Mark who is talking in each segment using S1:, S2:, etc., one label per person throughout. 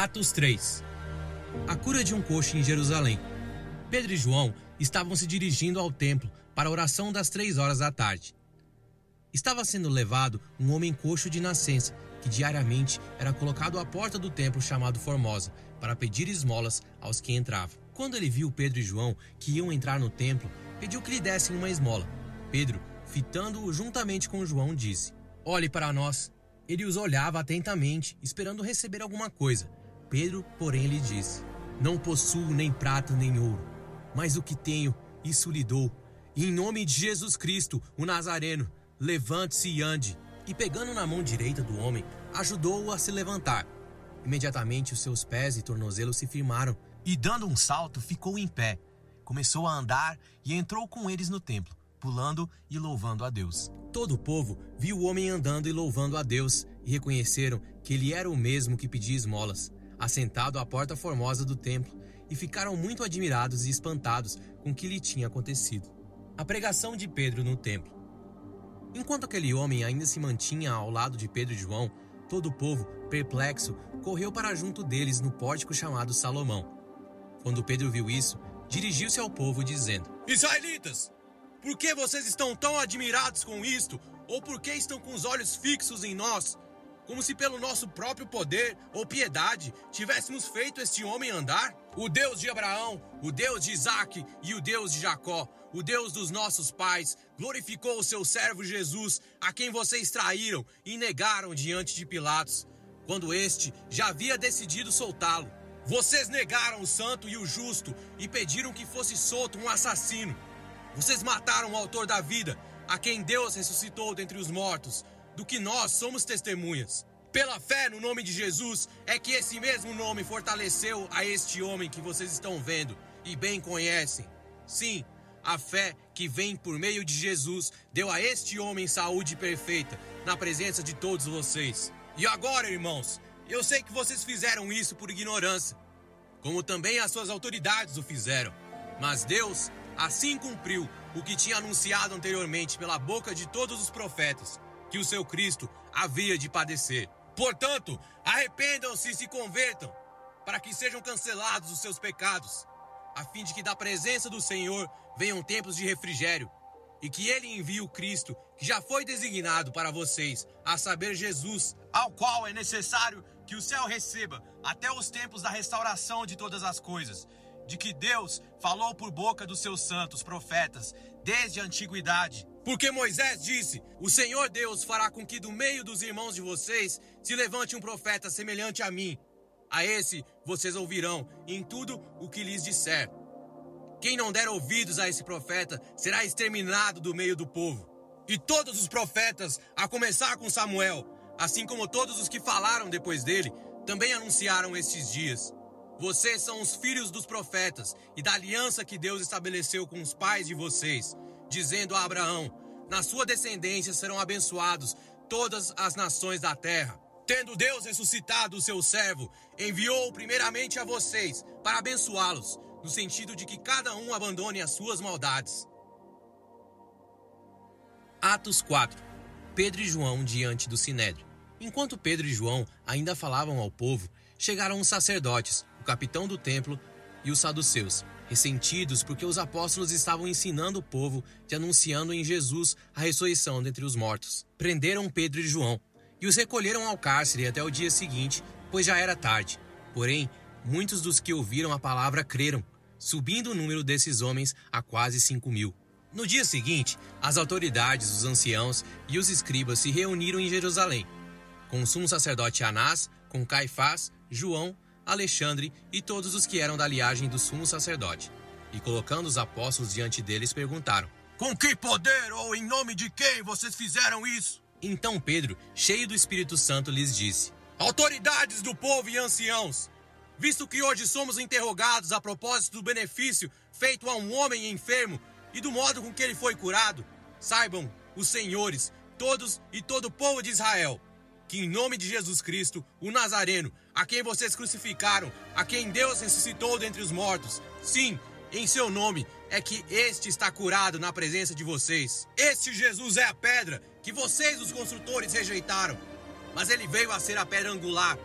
S1: Atos 3 A cura de um coxo em Jerusalém. Pedro e João estavam se dirigindo ao templo para a oração das três horas da tarde. Estava sendo levado um homem coxo de nascença, que diariamente era colocado à porta do templo chamado Formosa, para pedir esmolas aos que entravam. Quando ele viu Pedro e João que iam entrar no templo, pediu que lhe dessem uma esmola. Pedro, fitando-o juntamente com João, disse: Olhe para nós. Ele os olhava atentamente, esperando receber alguma coisa. Pedro, porém, lhe disse: Não possuo nem prata nem ouro, mas o que tenho, isso lhe dou. E em nome de Jesus Cristo, o Nazareno, levante-se e ande. E pegando na mão direita do homem, ajudou-o a se levantar. Imediatamente os seus pés e tornozelos se firmaram, e dando um salto, ficou em pé. Começou a andar e entrou com eles no templo, pulando e louvando a Deus. Todo o povo viu o homem andando e louvando a Deus, e reconheceram que ele era o mesmo que pedia esmolas assentado à porta formosa do templo, e ficaram muito admirados e espantados com o que lhe tinha acontecido. A pregação de Pedro no templo. Enquanto aquele homem ainda se mantinha ao lado de Pedro e João, todo o povo, perplexo, correu para junto deles no pórtico chamado Salomão. Quando Pedro viu isso, dirigiu-se ao povo dizendo:
S2: Israelitas, por que vocês estão tão admirados com isto? Ou por que estão com os olhos fixos em nós? Como se pelo nosso próprio poder ou piedade tivéssemos feito este homem andar? O Deus de Abraão, o Deus de Isaac e o Deus de Jacó, o Deus dos nossos pais, glorificou o seu servo Jesus, a quem vocês traíram e negaram diante de Pilatos, quando este já havia decidido soltá-lo. Vocês negaram o santo e o justo e pediram que fosse solto um assassino. Vocês mataram o autor da vida, a quem Deus ressuscitou dentre os mortos do que nós somos testemunhas. Pela fé no nome de Jesus, é que esse mesmo nome fortaleceu a este homem que vocês estão vendo e bem conhecem. Sim, a fé que vem por meio de Jesus deu a este homem saúde perfeita na presença de todos vocês. E agora, irmãos, eu sei que vocês fizeram isso por ignorância, como também as suas autoridades o fizeram. Mas Deus assim cumpriu o que tinha anunciado anteriormente pela boca de todos os profetas que o seu Cristo havia de padecer. Portanto, arrependam-se e se convertam, para que sejam cancelados os seus pecados, a fim de que da presença do Senhor venham tempos de refrigério, e que ele envie o Cristo, que já foi designado para vocês, a saber, Jesus, ao qual é necessário que o céu receba até os tempos da restauração de todas as coisas, de que Deus falou por boca dos seus santos profetas desde a antiguidade porque Moisés disse: O Senhor Deus fará com que do meio dos irmãos de vocês se levante um profeta semelhante a mim. A esse vocês ouvirão em tudo o que lhes disser. Quem não der ouvidos a esse profeta será exterminado do meio do povo. E todos os profetas, a começar com Samuel, assim como todos os que falaram depois dele, também anunciaram estes dias. Vocês são os filhos dos profetas e da aliança que Deus estabeleceu com os pais de vocês dizendo a Abraão: Na sua descendência serão abençoados todas as nações da terra. Tendo Deus ressuscitado o seu servo, enviou primeiramente a vocês para abençoá-los, no sentido de que cada um abandone as suas maldades.
S1: Atos 4 Pedro e João diante do sinédrio. Enquanto Pedro e João ainda falavam ao povo, chegaram os sacerdotes, o capitão do templo e os saduceus, ressentidos porque os apóstolos estavam ensinando o povo e anunciando em Jesus a ressurreição dentre os mortos. Prenderam Pedro e João e os recolheram ao cárcere até o dia seguinte, pois já era tarde. Porém, muitos dos que ouviram a palavra creram, subindo o número desses homens a quase cinco mil. No dia seguinte, as autoridades, os anciãos e os escribas se reuniram em Jerusalém, com o sumo sacerdote Anás, com Caifás, João, Alexandre e todos os que eram da liagem do sumo sacerdote. E colocando os apóstolos diante deles, perguntaram:
S2: Com que poder ou em nome de quem vocês fizeram isso?
S1: Então Pedro, cheio do Espírito Santo, lhes disse:
S2: Autoridades do povo e anciãos, visto que hoje somos interrogados a propósito do benefício feito a um homem enfermo e do modo com que ele foi curado, saibam os senhores, todos e todo o povo de Israel, que em nome de Jesus Cristo, o Nazareno, a quem vocês crucificaram, a quem Deus ressuscitou dentre os mortos, sim, em seu nome, é que este está curado na presença de vocês. Este Jesus é a pedra que vocês, os construtores, rejeitaram, mas ele veio a ser a pedra angular.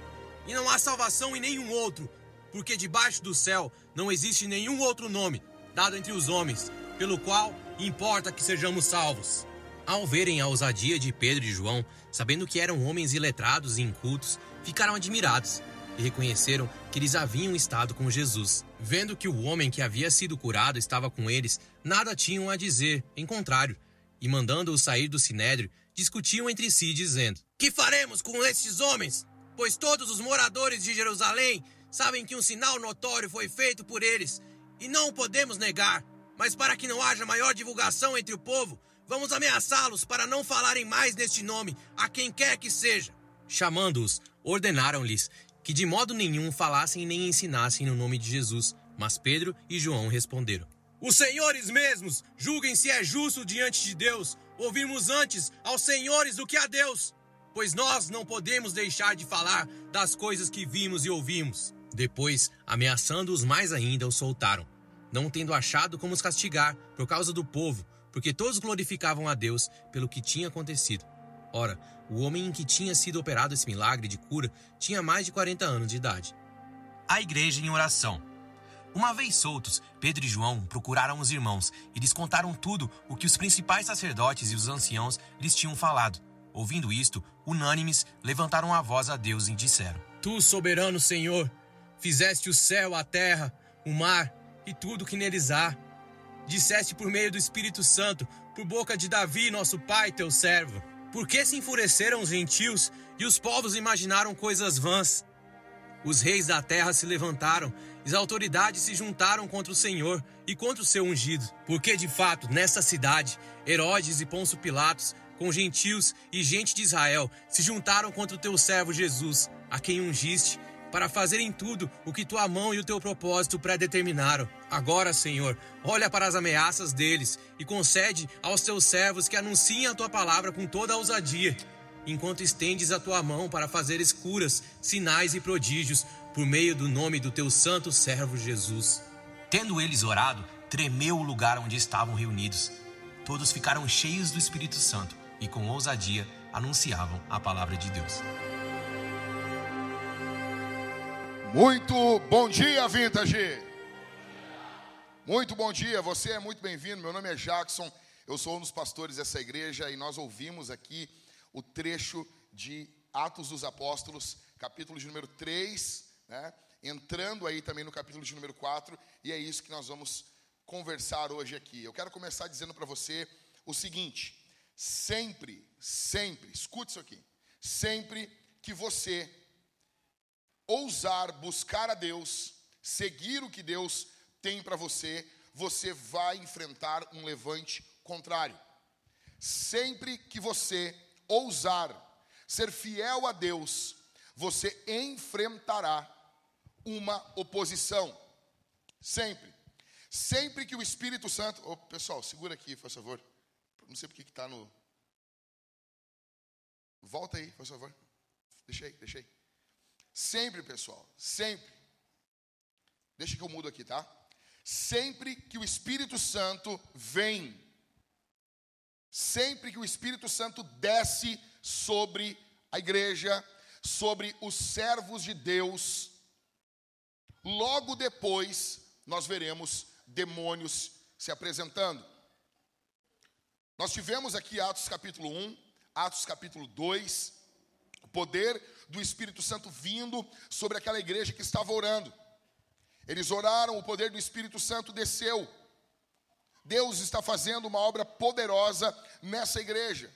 S2: e não há salvação em nenhum outro, porque debaixo do céu não existe nenhum outro nome dado entre os homens, pelo qual importa que sejamos salvos.
S1: Ao verem a ousadia de Pedro e João, sabendo que eram homens iletrados e incultos, ficaram admirados e reconheceram que eles haviam estado com Jesus. Vendo que o homem que havia sido curado estava com eles, nada tinham a dizer, em contrário, e mandando-os sair do sinédrio, discutiam entre si, dizendo:
S2: Que faremos com estes homens? Pois todos os moradores de Jerusalém sabem que um sinal notório foi feito por eles, e não o podemos negar. Mas para que não haja maior divulgação entre o povo, vamos ameaçá-los para não falarem mais neste nome a quem quer que seja.
S1: Chamando-os, ordenaram-lhes que de modo nenhum falassem nem ensinassem no nome de Jesus. Mas Pedro e João responderam:
S2: Os senhores mesmos julguem se é justo diante de Deus ouvirmos antes aos senhores do que a Deus, pois nós não podemos deixar de falar das coisas que vimos e ouvimos.
S1: Depois, ameaçando-os mais ainda, os soltaram, não tendo achado como os castigar por causa do povo, porque todos glorificavam a Deus pelo que tinha acontecido. Ora, o homem em que tinha sido operado esse milagre de cura tinha mais de 40 anos de idade. A igreja em oração. Uma vez soltos, Pedro e João procuraram os irmãos e lhes contaram tudo o que os principais sacerdotes e os anciãos lhes tinham falado. Ouvindo isto, unânimes, levantaram a voz a Deus e disseram:
S2: Tu, soberano Senhor, fizeste o céu, a terra, o mar e tudo que neles há. Disseste por meio do Espírito Santo, por boca de Davi, nosso pai, teu servo. Por que se enfureceram os gentios e os povos imaginaram coisas vãs? Os reis da terra se levantaram, e as autoridades se juntaram contra o Senhor e contra o seu ungido. Porque, de fato, nesta cidade, Herodes e Pôncio Pilatos, com gentios e gente de Israel, se juntaram contra o teu servo Jesus, a quem ungiste para fazerem tudo o que tua mão e o teu propósito predeterminaram. Agora, Senhor, olha para as ameaças deles e concede aos teus servos que anunciem a tua palavra com toda a ousadia, enquanto estendes a tua mão para fazeres curas, sinais e prodígios por meio do nome do teu santo servo Jesus.
S1: Tendo eles orado, tremeu o lugar onde estavam reunidos. Todos ficaram cheios do Espírito Santo e com ousadia anunciavam a palavra de Deus.
S3: Muito bom dia, Vintage! Muito bom dia, você é muito bem-vindo. Meu nome é Jackson, eu sou um dos pastores dessa igreja e nós ouvimos aqui o trecho de Atos dos Apóstolos, capítulo de número 3, né? entrando aí também no capítulo de número 4, e é isso que nós vamos conversar hoje aqui. Eu quero começar dizendo para você o seguinte: sempre, sempre, escute isso aqui, sempre que você ousar buscar a Deus, seguir o que Deus tem para você, você vai enfrentar um levante contrário. Sempre que você ousar ser fiel a Deus, você enfrentará uma oposição. Sempre. Sempre que o Espírito Santo. Oh, pessoal, segura aqui, por favor. Não sei porque está no. Volta aí, por favor. Deixa aí. Sempre, pessoal, sempre. Deixa que eu mudo aqui, tá? Sempre que o Espírito Santo vem, sempre que o Espírito Santo desce sobre a igreja, sobre os servos de Deus, logo depois nós veremos demônios se apresentando. Nós tivemos aqui Atos capítulo 1, Atos capítulo 2, o poder do Espírito Santo vindo sobre aquela igreja que estava orando. Eles oraram, o poder do Espírito Santo desceu. Deus está fazendo uma obra poderosa nessa igreja.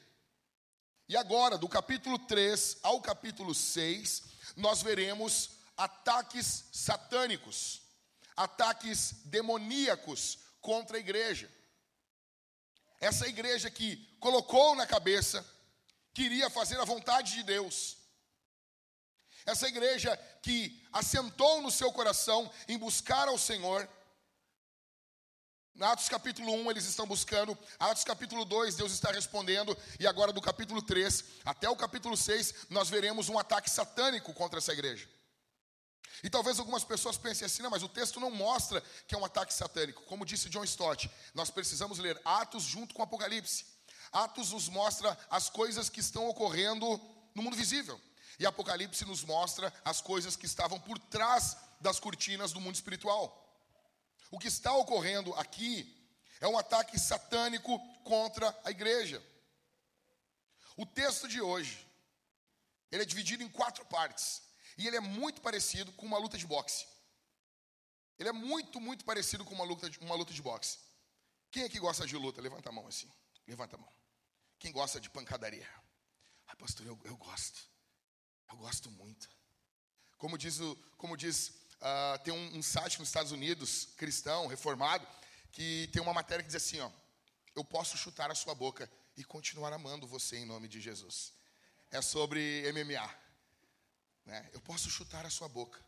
S3: E agora, do capítulo 3 ao capítulo 6, nós veremos ataques satânicos, ataques demoníacos contra a igreja. Essa igreja que colocou na cabeça, queria fazer a vontade de Deus, essa igreja que assentou no seu coração em buscar ao Senhor. Atos capítulo 1 eles estão buscando, Atos capítulo 2 Deus está respondendo, e agora do capítulo 3 até o capítulo 6 nós veremos um ataque satânico contra essa igreja. E talvez algumas pessoas pensem assim, não, mas o texto não mostra que é um ataque satânico. Como disse John Stott, nós precisamos ler Atos junto com Apocalipse. Atos nos mostra as coisas que estão ocorrendo no mundo visível. E Apocalipse nos mostra as coisas que estavam por trás das cortinas do mundo espiritual. O que está ocorrendo aqui é um ataque satânico contra a igreja. O texto de hoje, ele é dividido em quatro partes. E ele é muito parecido com uma luta de boxe. Ele é muito, muito parecido com uma luta de, uma luta de boxe. Quem aqui gosta de luta? Levanta a mão assim. Levanta a mão. Quem gosta de pancadaria? Ah, pastor, eu, eu gosto. Eu gosto muito. Como diz, o, como diz uh, tem um, um site nos Estados Unidos, cristão, reformado, que tem uma matéria que diz assim, ó. Eu posso chutar a sua boca e continuar amando você em nome de Jesus. É sobre MMA. Né? Eu posso chutar a sua boca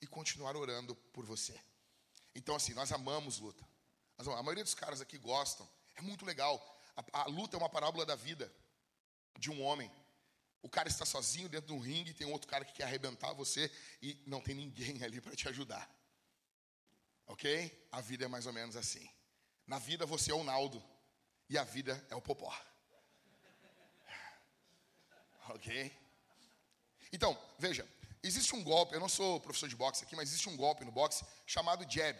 S3: e continuar orando por você. Então, assim, nós amamos luta. A maioria dos caras aqui gostam. É muito legal. A, a, luta é uma parábola da vida de um homem. O cara está sozinho dentro de um ringue, tem outro cara que quer arrebentar você e não tem ninguém ali para te ajudar. Ok? A vida é mais ou menos assim. Na vida você é o Naldo e a vida é o Popó. Ok? Então, veja, existe um golpe, eu não sou professor de boxe aqui, mas existe um golpe no boxe chamado jab,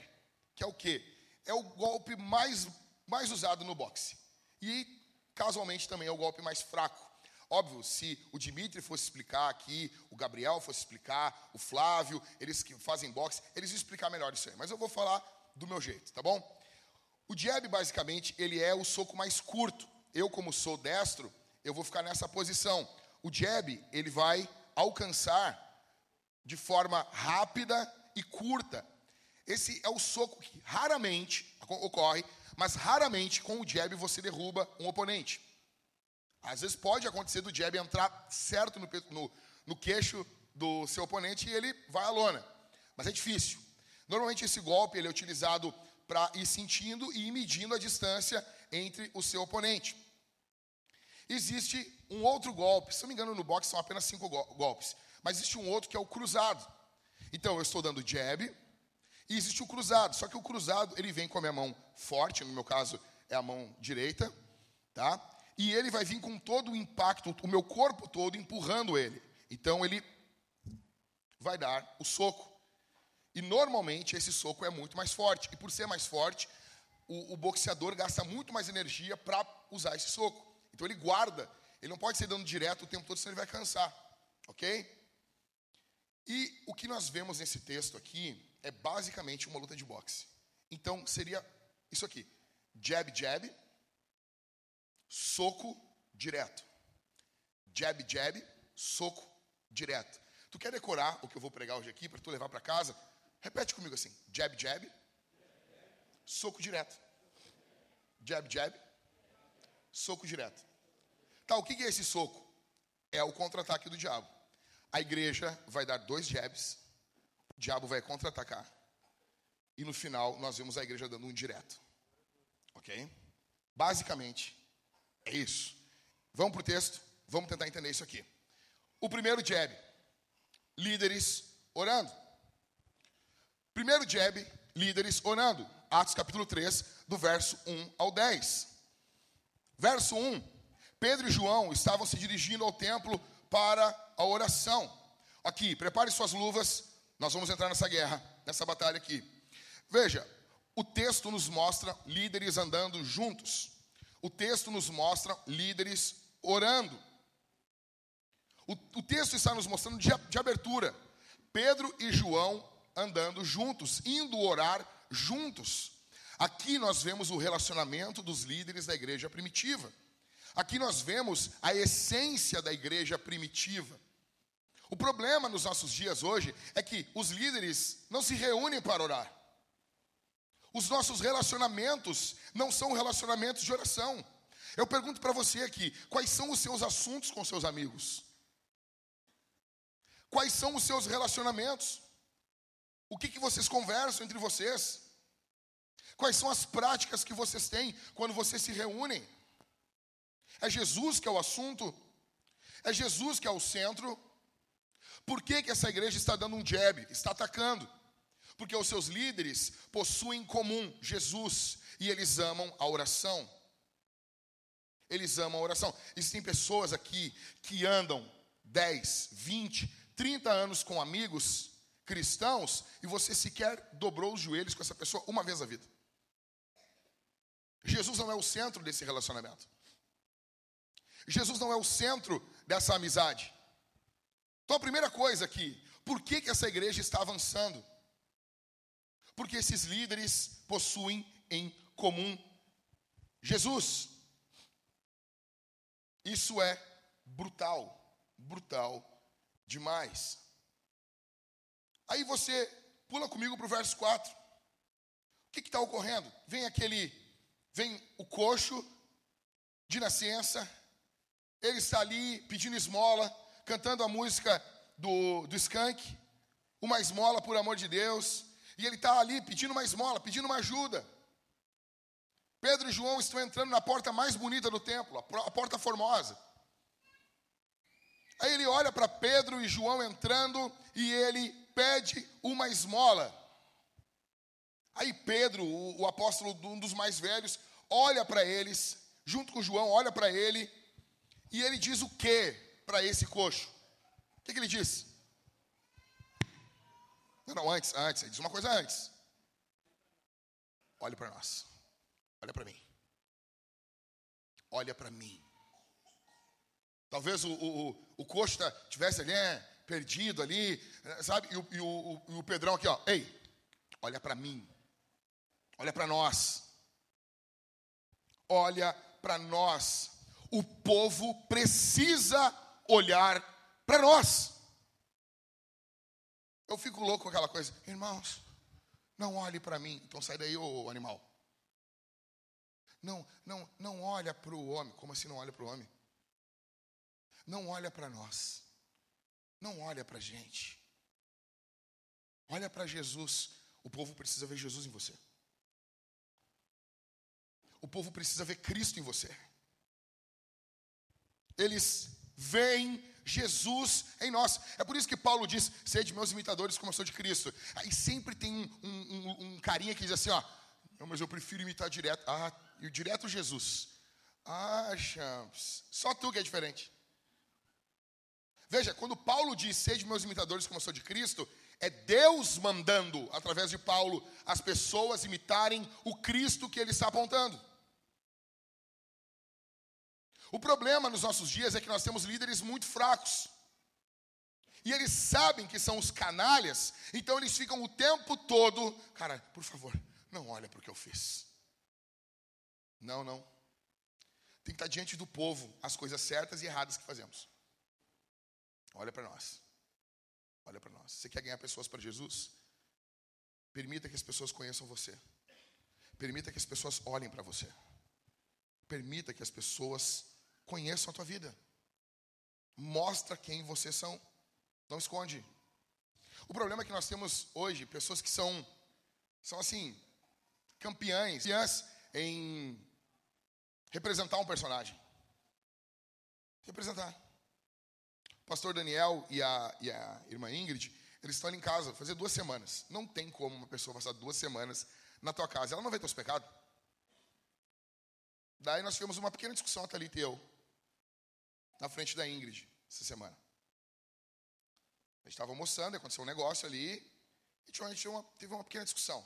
S3: que é o quê? É o golpe mais, mais usado no boxe. E, casualmente, também é o golpe mais fraco. Óbvio, se o Dimitri fosse explicar aqui, o Gabriel fosse explicar, o Flávio, eles que fazem boxe, eles iam explicar melhor isso aí. Mas eu vou falar do meu jeito, tá bom? O jab, basicamente, ele é o soco mais curto. Eu, como sou destro, eu vou ficar nessa posição. O jab, ele vai alcançar de forma rápida e curta. Esse é o soco que raramente ocorre, mas raramente com o jab você derruba um oponente. Às vezes pode acontecer do jab entrar certo no, no, no queixo do seu oponente e ele vai à lona. Mas é difícil. Normalmente esse golpe ele é utilizado para ir sentindo e ir medindo a distância entre o seu oponente. Existe um outro golpe, se não me engano, no boxe são apenas cinco golpes, mas existe um outro que é o cruzado. Então eu estou dando jab e existe o cruzado, só que o cruzado ele vem com a minha mão forte, no meu caso é a mão direita, tá? E ele vai vir com todo o impacto, o meu corpo todo empurrando ele. Então ele vai dar o soco. E normalmente esse soco é muito mais forte. E por ser mais forte, o, o boxeador gasta muito mais energia para usar esse soco. Então ele guarda. Ele não pode ser dando direto o tempo todo, senão ele vai cansar. Ok? E o que nós vemos nesse texto aqui é basicamente uma luta de boxe. Então seria isso aqui: jab, jab, soco direto. Jab, jab, soco direto. Tu quer decorar o que eu vou pregar hoje aqui para tu levar para casa? Repete comigo assim: jab, jab, soco direto. Jab, jab, soco direto. Tá, o que é esse soco? É o contra-ataque do diabo. A igreja vai dar dois jabs, diabo vai contra-atacar, e no final nós vemos a igreja dando um direto. Ok? Basicamente, é isso. Vamos para o texto, vamos tentar entender isso aqui. O primeiro jab, líderes orando. Primeiro jab, líderes orando. Atos capítulo 3, do verso 1 ao 10. Verso 1: Pedro e João estavam se dirigindo ao templo para a oração. Aqui, prepare suas luvas, nós vamos entrar nessa guerra, nessa batalha aqui. Veja, o texto nos mostra líderes andando juntos. O texto nos mostra líderes orando. O, o texto está nos mostrando de, de abertura. Pedro e João andando juntos, indo orar juntos. Aqui nós vemos o relacionamento dos líderes da igreja primitiva. Aqui nós vemos a essência da igreja primitiva. O problema nos nossos dias hoje é que os líderes não se reúnem para orar. Os nossos relacionamentos não são relacionamentos de oração. Eu pergunto para você aqui: quais são os seus assuntos com seus amigos? Quais são os seus relacionamentos? O que, que vocês conversam entre vocês? Quais são as práticas que vocês têm quando vocês se reúnem? É Jesus que é o assunto? É Jesus que é o centro? Por que, que essa igreja está dando um jab, está atacando? Porque os seus líderes possuem em comum Jesus e eles amam a oração. Eles amam a oração. Existem pessoas aqui que andam 10, 20, 30 anos com amigos cristãos e você sequer dobrou os joelhos com essa pessoa uma vez na vida. Jesus não é o centro desse relacionamento. Jesus não é o centro dessa amizade. Então a primeira coisa aqui, por que, que essa igreja está avançando? Porque esses líderes possuem em comum Jesus. Isso é brutal, brutal demais. Aí você pula comigo para o verso 4. O que está ocorrendo? Vem aquele, vem o coxo de nascença, ele está ali pedindo esmola, cantando a música do, do skunk, uma esmola por amor de Deus, e ele está ali pedindo uma esmola, pedindo uma ajuda. Pedro e João estão entrando na porta mais bonita do templo, a porta formosa. Aí ele olha para Pedro e João entrando e ele pede uma esmola. Aí Pedro, o, o apóstolo, um dos mais velhos, olha para eles, junto com João, olha para ele, e ele diz o que para esse coxo? O que, que ele diz? Não, não, antes, antes, ele diz uma coisa antes. Olhe para nós. Olha para mim. Olha para mim. Talvez o, o, o Costa tivesse ali, é, perdido ali, sabe? E o, e o, o Pedrão aqui, ó. Ei, olha para mim. Olha para nós. Olha para nós. O povo precisa olhar para nós. Eu fico louco com aquela coisa, irmãos, não olhe para mim. Então sai daí, ô animal. Não, não, não olha para o homem. Como assim não olha para o homem? Não olha para nós. Não olha para a gente. Olha para Jesus. O povo precisa ver Jesus em você. O povo precisa ver Cristo em você. Eles veem Jesus em nós. É por isso que Paulo diz: sede meus imitadores como eu sou de Cristo. Aí sempre tem um, um, um carinha que diz assim: ó, não, mas eu prefiro imitar direto. Ah, e direto Jesus. Ah, champs. Só tu que é diferente. Veja, quando Paulo diz, sede meus imitadores como eu sou de Cristo, é Deus mandando, através de Paulo, as pessoas imitarem o Cristo que ele está apontando. O problema nos nossos dias é que nós temos líderes muito fracos. E eles sabem que são os canalhas, então eles ficam o tempo todo, cara, por favor, não olha para o que eu fiz. Não, não. Tem que estar diante do povo as coisas certas e erradas que fazemos. Olha para nós. Olha para nós. Você quer ganhar pessoas para Jesus? Permita que as pessoas conheçam você. Permita que as pessoas olhem para você. Permita que as pessoas conheçam a tua vida. Mostra quem vocês são. Não esconde. O problema é que nós temos hoje pessoas que são são assim, campeãs, campeãs em representar um personagem. Representar. O pastor Daniel e a, e a irmã Ingrid, eles estão ali em casa, fazer duas semanas. Não tem como uma pessoa passar duas semanas na tua casa. Ela não vai ter os pecados. Daí nós tivemos uma pequena discussão, a Thalita e eu, na frente da Ingrid, essa semana. A gente estava almoçando, aconteceu um negócio ali, e a gente uma, teve uma pequena discussão.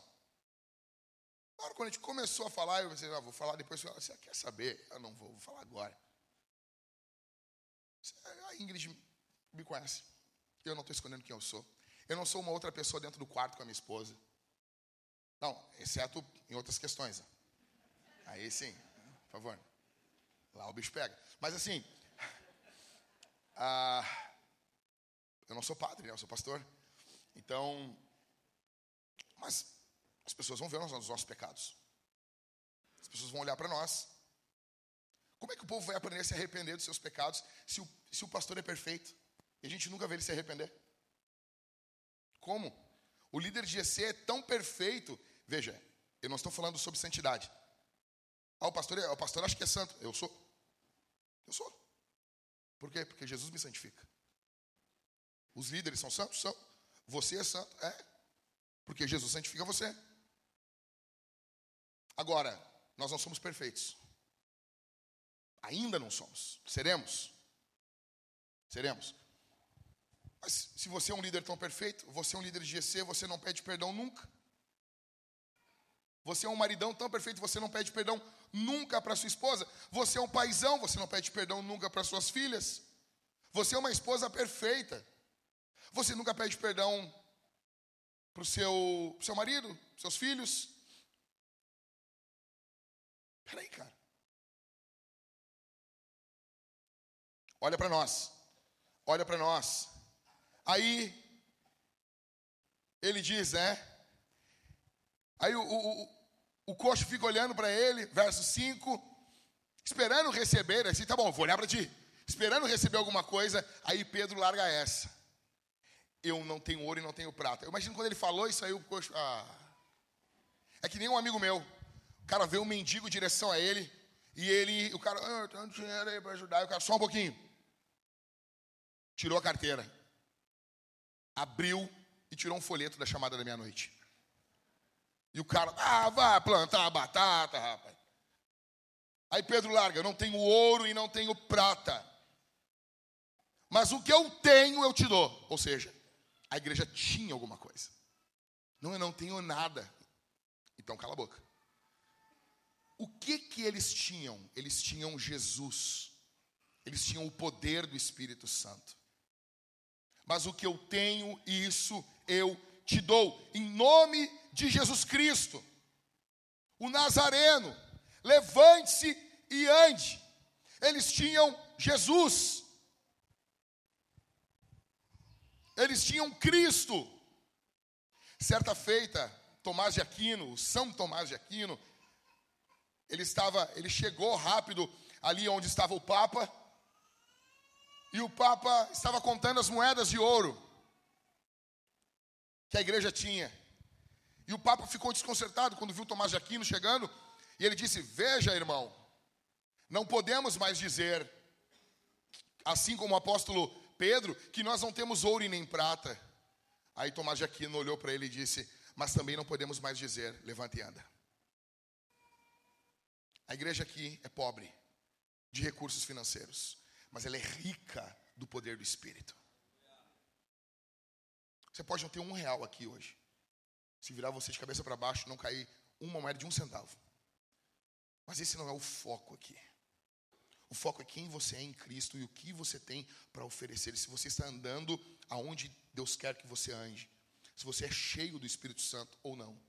S3: Na hora quando a gente começou a falar, eu pensei, ah, vou falar depois. Você quer saber? Eu não vou, vou falar agora. A Ingrid me conhece. Eu não estou escondendo quem eu sou. Eu não sou uma outra pessoa dentro do quarto com a minha esposa. Não, exceto em outras questões. Aí sim, por favor. Lá o bicho pega. Mas assim, ah, eu não sou padre, né? eu sou pastor. Então, mas as pessoas vão ver os nossos pecados. As pessoas vão olhar para nós. Como é que o povo vai aprender a se arrepender dos seus pecados se o, se o pastor é perfeito? E a gente nunca vê ele se arrepender. Como? O líder de GC é tão perfeito. Veja, eu não estou falando sobre santidade. Ah, o pastor, é, o pastor acha que é santo. Eu sou. Eu sou. Por quê? Porque Jesus me santifica. Os líderes são santos? São. Você é santo? É. Porque Jesus santifica você. Agora, nós não somos perfeitos. Ainda não somos. Seremos. Seremos. Mas se você é um líder tão perfeito, você é um líder de GC, você não pede perdão nunca. Você é um maridão tão perfeito, você não pede perdão nunca para sua esposa. Você é um paizão, você não pede perdão nunca para suas filhas. Você é uma esposa perfeita. Você nunca pede perdão para o seu, pro seu marido, seus filhos. Peraí, cara. Olha para nós. Olha para nós. Aí, ele diz, né? Aí o, o, o coxo fica olhando para ele, verso 5, esperando receber, assim, tá bom, vou olhar para ti. Esperando receber alguma coisa, aí Pedro larga essa. Eu não tenho ouro e não tenho prata. Eu imagino quando ele falou isso aí, o coxo. Ah. É que nem um amigo meu. O cara vê um mendigo em direção a ele. E ele, o cara, ah, eu tenho dinheiro aí para ajudar. E o cara, só um pouquinho. Tirou a carteira. Abriu e tirou um folheto da chamada da meia-noite. E o cara, ah, vai plantar batata, rapaz. Aí Pedro larga, não tenho ouro e não tenho prata. Mas o que eu tenho eu te dou. Ou seja, a igreja tinha alguma coisa. Não, eu não tenho nada. Então cala a boca. O que que eles tinham? Eles tinham Jesus. Eles tinham o poder do Espírito Santo. Mas o que eu tenho, isso eu te dou. Em nome de Jesus Cristo, o Nazareno, levante-se e ande. Eles tinham Jesus, eles tinham Cristo. Certa feita, Tomás de Aquino, São Tomás de Aquino, ele estava, ele chegou rápido ali onde estava o Papa, e o Papa estava contando as moedas de ouro que a igreja tinha. E o Papa ficou desconcertado quando viu Tomás de Aquino chegando, e ele disse: Veja, irmão, não podemos mais dizer, assim como o apóstolo Pedro, que nós não temos ouro e nem prata. Aí Tomás de Aquino olhou para ele e disse: Mas também não podemos mais dizer, levante e anda. A igreja aqui é pobre de recursos financeiros, mas ela é rica do poder do Espírito. Você pode não ter um real aqui hoje, se virar você de cabeça para baixo, não cair uma moeda de um centavo. Mas esse não é o foco aqui. O foco é quem você é em Cristo e o que você tem para oferecer. Se você está andando aonde Deus quer que você ande. Se você é cheio do Espírito Santo ou não.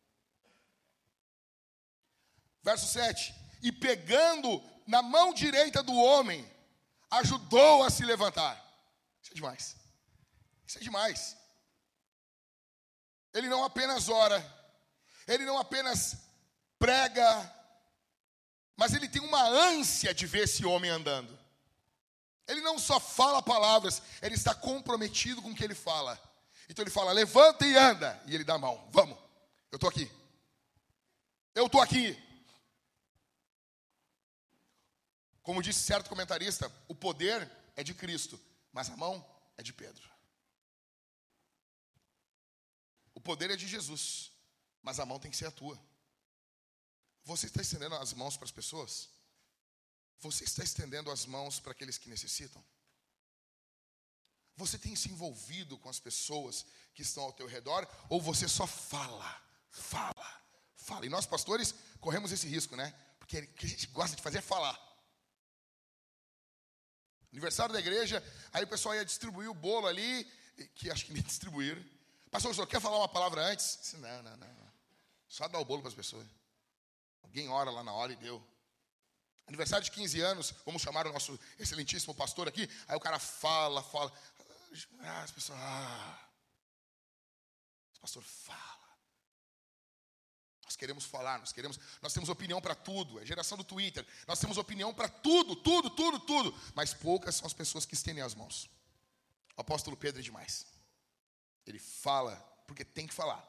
S3: Verso 7. E pegando na mão direita do homem, ajudou a se levantar. Isso é demais. Isso é demais. Ele não apenas ora, ele não apenas prega, mas ele tem uma ânsia de ver esse homem andando. Ele não só fala palavras, ele está comprometido com o que ele fala. Então ele fala: levanta e anda. E ele dá a mão: vamos, eu estou aqui. Eu estou aqui. Como disse certo comentarista, o poder é de Cristo, mas a mão é de Pedro. O poder é de Jesus, mas a mão tem que ser a tua. Você está estendendo as mãos para as pessoas? Você está estendendo as mãos para aqueles que necessitam? Você tem se envolvido com as pessoas que estão ao teu redor ou você só fala, fala, fala? E nós pastores corremos esse risco, né? Porque o que a gente gosta de fazer é falar. Aniversário da igreja, aí o pessoal ia distribuir o bolo ali, que acho que me distribuíram. Pastor, o senhor quer falar uma palavra antes? Disse, não, não, não. Só dá o bolo para as pessoas. Alguém ora lá na hora e deu. Aniversário de 15 anos, vamos chamar o nosso excelentíssimo pastor aqui. Aí o cara fala, fala. Ah, as pessoas. Ah. O pastor fala. Nós queremos falar, nós queremos, nós temos opinião para tudo, é geração do Twitter. Nós temos opinião para tudo, tudo, tudo, tudo. Mas poucas são as pessoas que estendem as mãos. O apóstolo Pedro é demais. Ele fala porque tem que falar.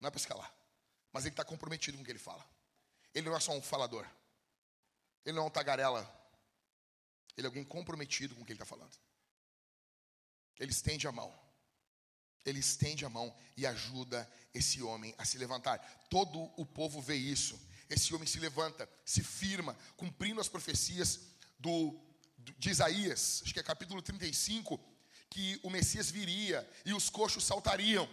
S3: Não é para escalar. Mas ele está comprometido com o que ele fala. Ele não é só um falador. Ele não é um tagarela. Ele é alguém comprometido com o que ele está falando. Ele estende a mão. Ele estende a mão e ajuda esse homem a se levantar. Todo o povo vê isso. Esse homem se levanta, se firma, cumprindo as profecias do, de Isaías, acho que é capítulo 35, que o Messias viria e os coxos saltariam.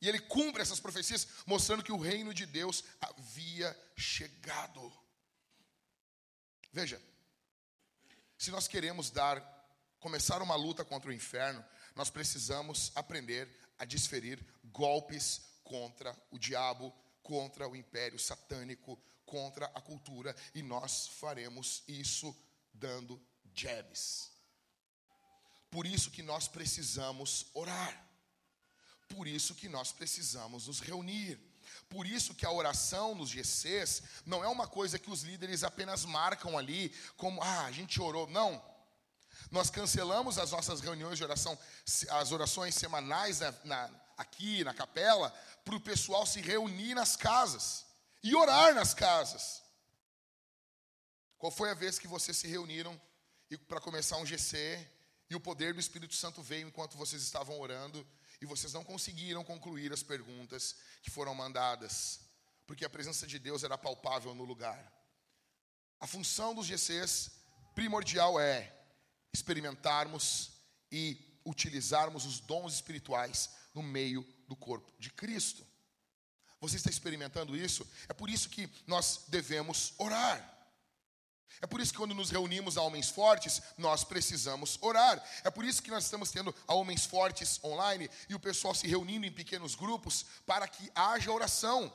S3: E ele cumpre essas profecias, mostrando que o reino de Deus havia chegado. Veja, se nós queremos dar, começar uma luta contra o inferno, nós precisamos aprender a desferir golpes contra o diabo, contra o império satânico, contra a cultura, e nós faremos isso dando jabs. Por isso que nós precisamos orar. Por isso que nós precisamos nos reunir. Por isso que a oração nos GCs não é uma coisa que os líderes apenas marcam ali, como, ah, a gente orou. Não. Nós cancelamos as nossas reuniões de oração, as orações semanais na, na, aqui na capela, para o pessoal se reunir nas casas e orar nas casas. Qual foi a vez que vocês se reuniram para começar um GC e o poder do Espírito Santo veio enquanto vocês estavam orando e vocês não conseguiram concluir as perguntas que foram mandadas, porque a presença de Deus era palpável no lugar. A função dos GCs primordial é experimentarmos e utilizarmos os dons espirituais no meio do corpo de Cristo. Você está experimentando isso? É por isso que nós devemos orar. É por isso que quando nos reunimos a Homens Fortes, nós precisamos orar. É por isso que nós estamos tendo a Homens Fortes online e o pessoal se reunindo em pequenos grupos para que haja oração.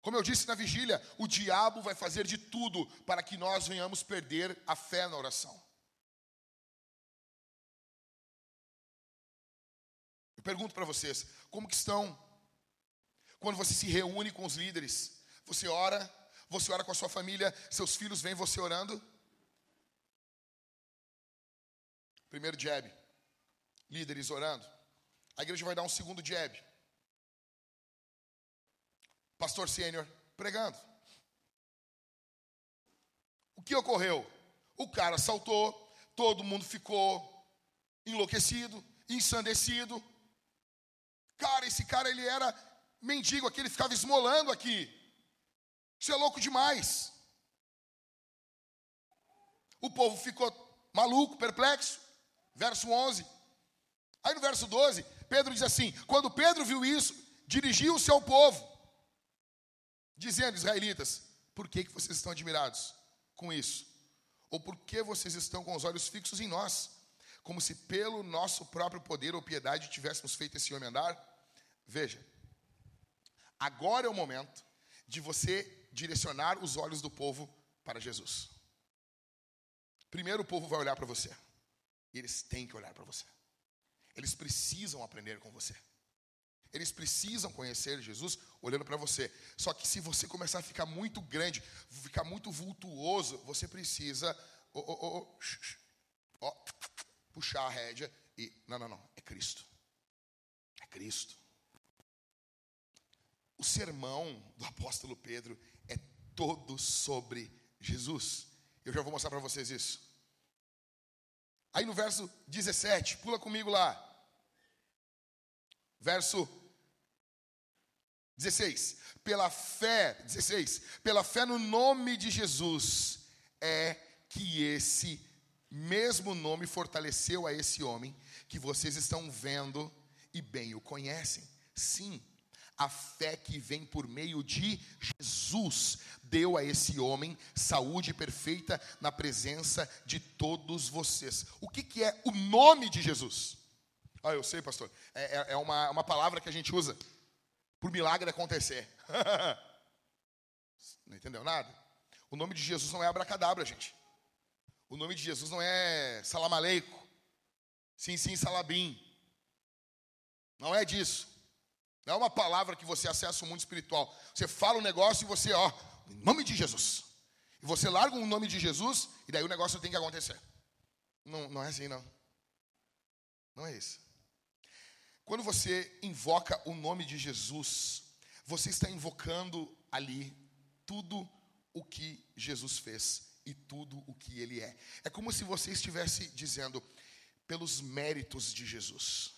S3: Como eu disse na vigília, o diabo vai fazer de tudo para que nós venhamos perder a fé na oração. Eu pergunto para vocês, como que estão? Quando você se reúne com os líderes, você ora, você ora com a sua família, seus filhos veem você orando. Primeiro jab, líderes orando. A igreja vai dar um segundo jab. Pastor sênior pregando. O que ocorreu? O cara saltou, todo mundo ficou enlouquecido, ensandecido. Cara, esse cara ele era mendigo aqui, ele ficava esmolando aqui. Isso é louco demais. O povo ficou maluco, perplexo. Verso 11. Aí no verso 12, Pedro diz assim: Quando Pedro viu isso, dirigiu-se ao povo, dizendo: Israelitas, por que, que vocês estão admirados com isso? Ou por que vocês estão com os olhos fixos em nós? Como se pelo nosso próprio poder ou piedade tivéssemos feito esse homem andar? Veja, agora é o momento de você direcionar os olhos do povo para Jesus. Primeiro o povo vai olhar para você. E eles têm que olhar para você. Eles precisam aprender com você. Eles precisam conhecer Jesus olhando para você. Só que se você começar a ficar muito grande, ficar muito vultuoso, você precisa oh, oh, oh, puxar a rédea e. Não, não, não. É Cristo. É Cristo. O sermão do apóstolo Pedro todo sobre Jesus. Eu já vou mostrar para vocês isso. Aí no verso 17, pula comigo lá. Verso 16. Pela fé, 16. Pela fé no nome de Jesus é que esse mesmo nome fortaleceu a esse homem que vocês estão vendo e bem o conhecem. Sim, a fé que vem por meio de Jesus deu a esse homem saúde perfeita na presença de todos vocês. O que, que é o nome de Jesus? Ah, eu sei, pastor. É, é, é uma, uma palavra que a gente usa por milagre acontecer. não entendeu nada? O nome de Jesus não é abracadabra, gente. O nome de Jesus não é salamaleico. Sim, sim, salabim. Não é disso. Não é uma palavra que você acessa o mundo espiritual. Você fala um negócio e você, ó, em nome de Jesus. E você larga um nome de Jesus e daí o negócio tem que acontecer. Não, não é assim, não. Não é isso. Quando você invoca o nome de Jesus, você está invocando ali tudo o que Jesus fez e tudo o que ele é. É como se você estivesse dizendo, pelos méritos de Jesus.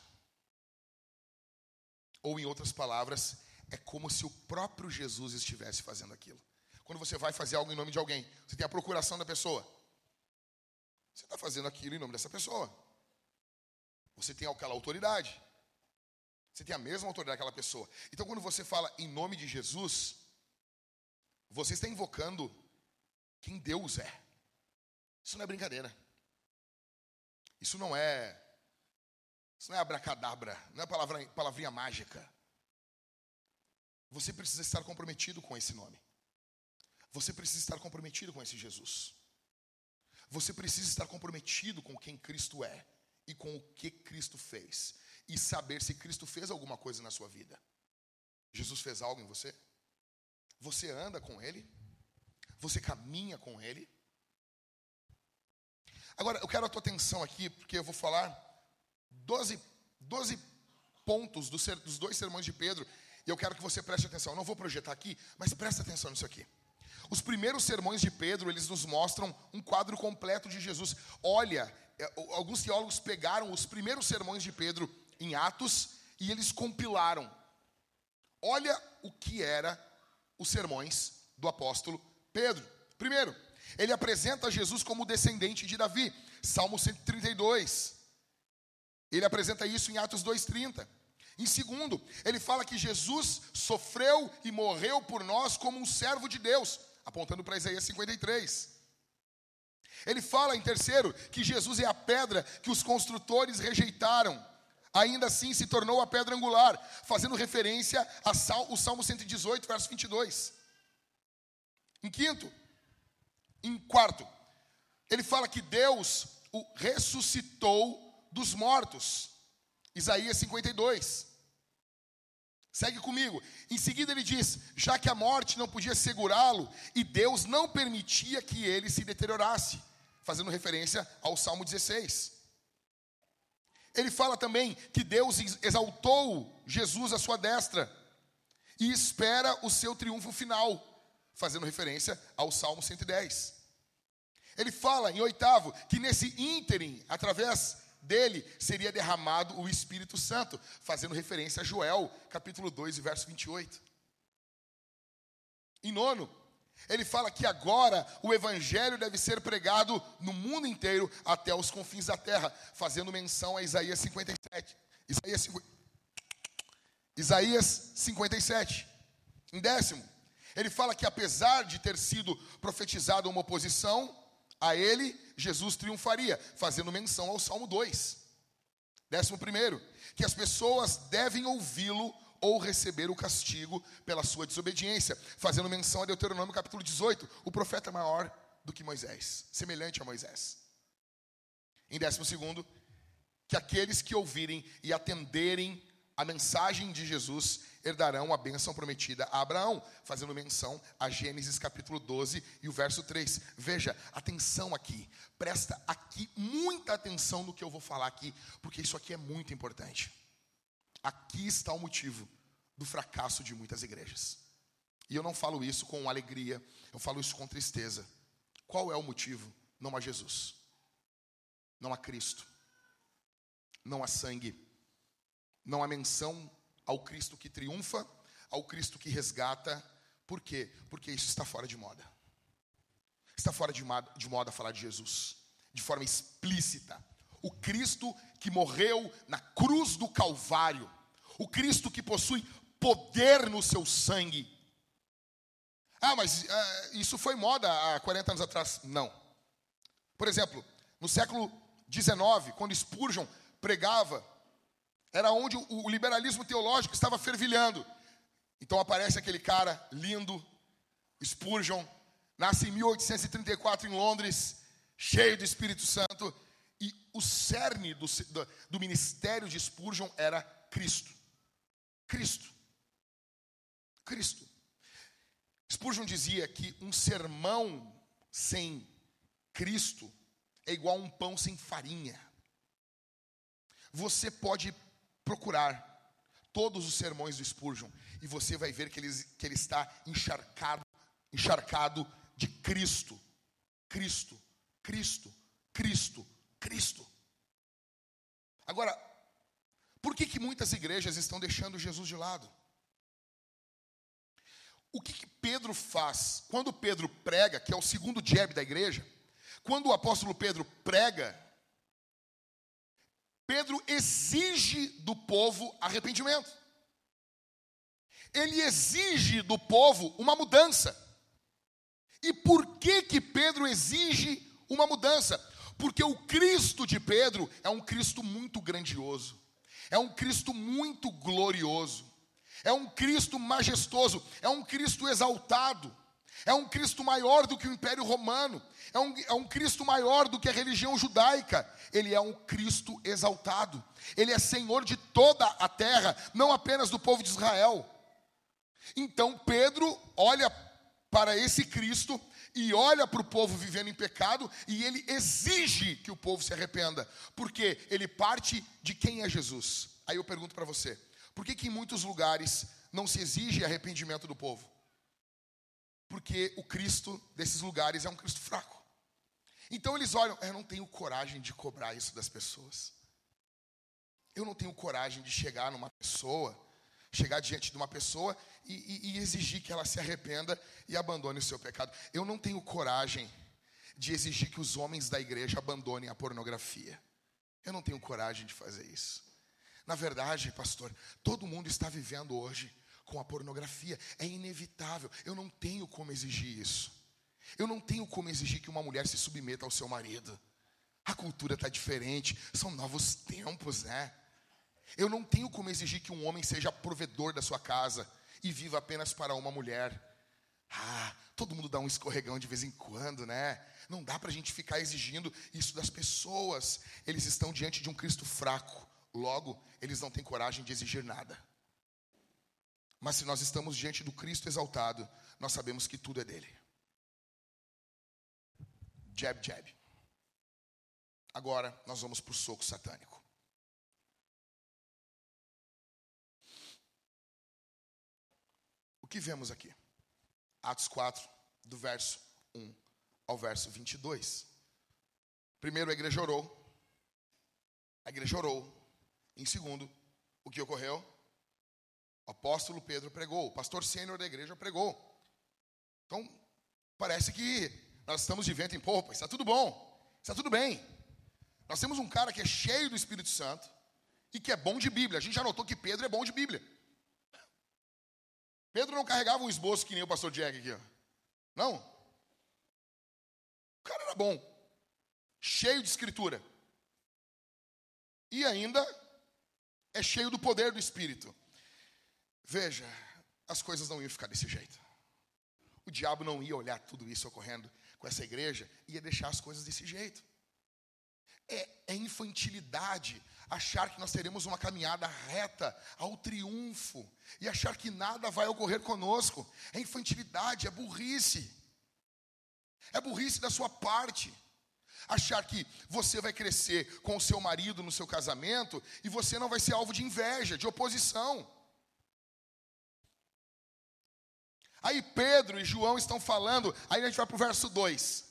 S3: Ou, em outras palavras, é como se o próprio Jesus estivesse fazendo aquilo. Quando você vai fazer algo em nome de alguém, você tem a procuração da pessoa. Você está fazendo aquilo em nome dessa pessoa. Você tem aquela autoridade. Você tem a mesma autoridade daquela pessoa. Então, quando você fala em nome de Jesus, você está invocando quem Deus é. Isso não é brincadeira. Isso não é. Isso não é abracadabra, não é palavra, palavrinha mágica. Você precisa estar comprometido com esse nome. Você precisa estar comprometido com esse Jesus. Você precisa estar comprometido com quem Cristo é e com o que Cristo fez. E saber se Cristo fez alguma coisa na sua vida. Jesus fez algo em você? Você anda com Ele? Você caminha com Ele? Agora, eu quero a tua atenção aqui, porque eu vou falar 12, 12 pontos dos, dos dois sermões de Pedro, e eu quero que você preste atenção. Eu não vou projetar aqui, mas preste atenção nisso aqui. Os primeiros sermões de Pedro, eles nos mostram um quadro completo de Jesus. Olha, é, alguns teólogos pegaram os primeiros sermões de Pedro em Atos e eles compilaram. Olha o que era os sermões do apóstolo Pedro. Primeiro, ele apresenta Jesus como descendente de Davi, Salmo 132. Ele apresenta isso em Atos 2:30. Em segundo, ele fala que Jesus sofreu e morreu por nós como um servo de Deus, apontando para Isaías 53. Ele fala em terceiro que Jesus é a pedra que os construtores rejeitaram. Ainda assim se tornou a pedra angular, fazendo referência ao Salmo 118, verso 22. Em quinto, em quarto, ele fala que Deus o ressuscitou dos mortos. Isaías 52. Segue comigo. Em seguida ele diz: já que a morte não podia segurá-lo e Deus não permitia que ele se deteriorasse, fazendo referência ao Salmo 16. Ele fala também que Deus exaltou Jesus à sua destra e espera o seu triunfo final, fazendo referência ao Salmo 110. Ele fala em oitavo que nesse ínterim, através dele seria derramado o Espírito Santo, fazendo referência a Joel, capítulo 2, verso 28. Em nono, ele fala que agora o evangelho deve ser pregado no mundo inteiro até os confins da terra, fazendo menção a Isaías 57. Isaías, Isaías 57. Em décimo, ele fala que apesar de ter sido profetizado uma oposição, a ele Jesus triunfaria, fazendo menção ao Salmo 2. Décimo primeiro, que as pessoas devem ouvi-lo ou receber o castigo pela sua desobediência, fazendo menção a Deuteronômio capítulo 18, o profeta é maior do que Moisés, semelhante a Moisés. Em décimo segundo, que aqueles que ouvirem e atenderem a mensagem de Jesus herdarão a bênção prometida a Abraão, fazendo menção a Gênesis capítulo 12 e o verso 3. Veja, atenção aqui, presta aqui muita atenção no que eu vou falar aqui, porque isso aqui é muito importante. Aqui está o motivo do fracasso de muitas igrejas. E eu não falo isso com alegria, eu falo isso com tristeza. Qual é o motivo? Não há Jesus, não há Cristo, não há sangue, não há menção ao Cristo que triunfa, ao Cristo que resgata. Por quê? Porque isso está fora de moda. Está fora de moda, de moda falar de Jesus, de forma explícita. O Cristo que morreu na cruz do Calvário, o Cristo que possui poder no seu sangue. Ah, mas uh, isso foi moda há 40 anos atrás. Não. Por exemplo, no século XIX, quando Spurgeon pregava era onde o liberalismo teológico estava fervilhando. Então aparece aquele cara lindo, Spurgeon, nasce em 1834 em Londres, cheio do Espírito Santo, e o cerne do, do, do ministério de Spurgeon era Cristo. Cristo. Cristo. Spurgeon dizia que um sermão sem Cristo é igual a um pão sem farinha. Você pode procurar todos os sermões do Spurgeon e você vai ver que ele, que ele está encharcado, encharcado de Cristo. Cristo, Cristo, Cristo, Cristo. Agora, por que, que muitas igrejas estão deixando Jesus de lado? O que, que Pedro faz? Quando Pedro prega, que é o segundo jab da igreja, Quando o apóstolo Pedro prega, Pedro exige do povo arrependimento. Ele exige do povo uma mudança. E por que que Pedro exige uma mudança? Porque o Cristo de Pedro é um Cristo muito grandioso. É um Cristo muito glorioso. É um Cristo majestoso, é um Cristo exaltado. É um Cristo maior do que o Império Romano. É um, é um Cristo maior do que a religião judaica. Ele é um Cristo exaltado. Ele é Senhor de toda a terra, não apenas do povo de Israel. Então Pedro olha para esse Cristo e olha para o povo vivendo em pecado e ele exige que o povo se arrependa, porque ele parte de quem é Jesus. Aí eu pergunto para você: por que, que em muitos lugares não se exige arrependimento do povo? Porque o Cristo desses lugares é um Cristo fraco. Então eles olham, eu não tenho coragem de cobrar isso das pessoas. Eu não tenho coragem de chegar numa pessoa, chegar diante de uma pessoa e, e, e exigir que ela se arrependa e abandone o seu pecado. Eu não tenho coragem de exigir que os homens da igreja abandonem a pornografia. Eu não tenho coragem de fazer isso. Na verdade, pastor, todo mundo está vivendo hoje com a pornografia. É inevitável. Eu não tenho como exigir isso. Eu não tenho como exigir que uma mulher se submeta ao seu marido. A cultura está diferente, são novos tempos, né? Eu não tenho como exigir que um homem seja provedor da sua casa e viva apenas para uma mulher. Ah, todo mundo dá um escorregão de vez em quando, né? Não dá para a gente ficar exigindo isso das pessoas. Eles estão diante de um Cristo fraco. Logo, eles não têm coragem de exigir nada. Mas se nós estamos diante do Cristo exaltado, nós sabemos que tudo é dele. Jab, jab. Agora nós vamos para o soco satânico. O que vemos aqui? Atos 4, do verso 1 ao verso 22. Primeiro, a igreja orou. A igreja orou. Em segundo, o que ocorreu? O apóstolo Pedro pregou, o pastor sênior da igreja pregou. Então, parece que nós estamos de vento em popa, está tudo bom, está tudo bem. Nós temos um cara que é cheio do Espírito Santo e que é bom de Bíblia. A gente já notou que Pedro é bom de Bíblia. Pedro não carregava um esboço que nem o pastor Jack aqui, ó. Não. O cara era bom, cheio de escritura. E ainda é cheio do poder do Espírito. Veja, as coisas não iam ficar desse jeito. O diabo não ia olhar tudo isso ocorrendo com essa igreja, ia deixar as coisas desse jeito. É, é, infantilidade achar que nós teremos uma caminhada reta ao triunfo e achar que nada vai ocorrer conosco. É infantilidade, é burrice. É burrice da sua parte. Achar que você vai crescer com o seu marido no seu casamento e você não vai ser alvo de inveja, de oposição. Aí Pedro e João estão falando, aí a gente vai para o verso 2.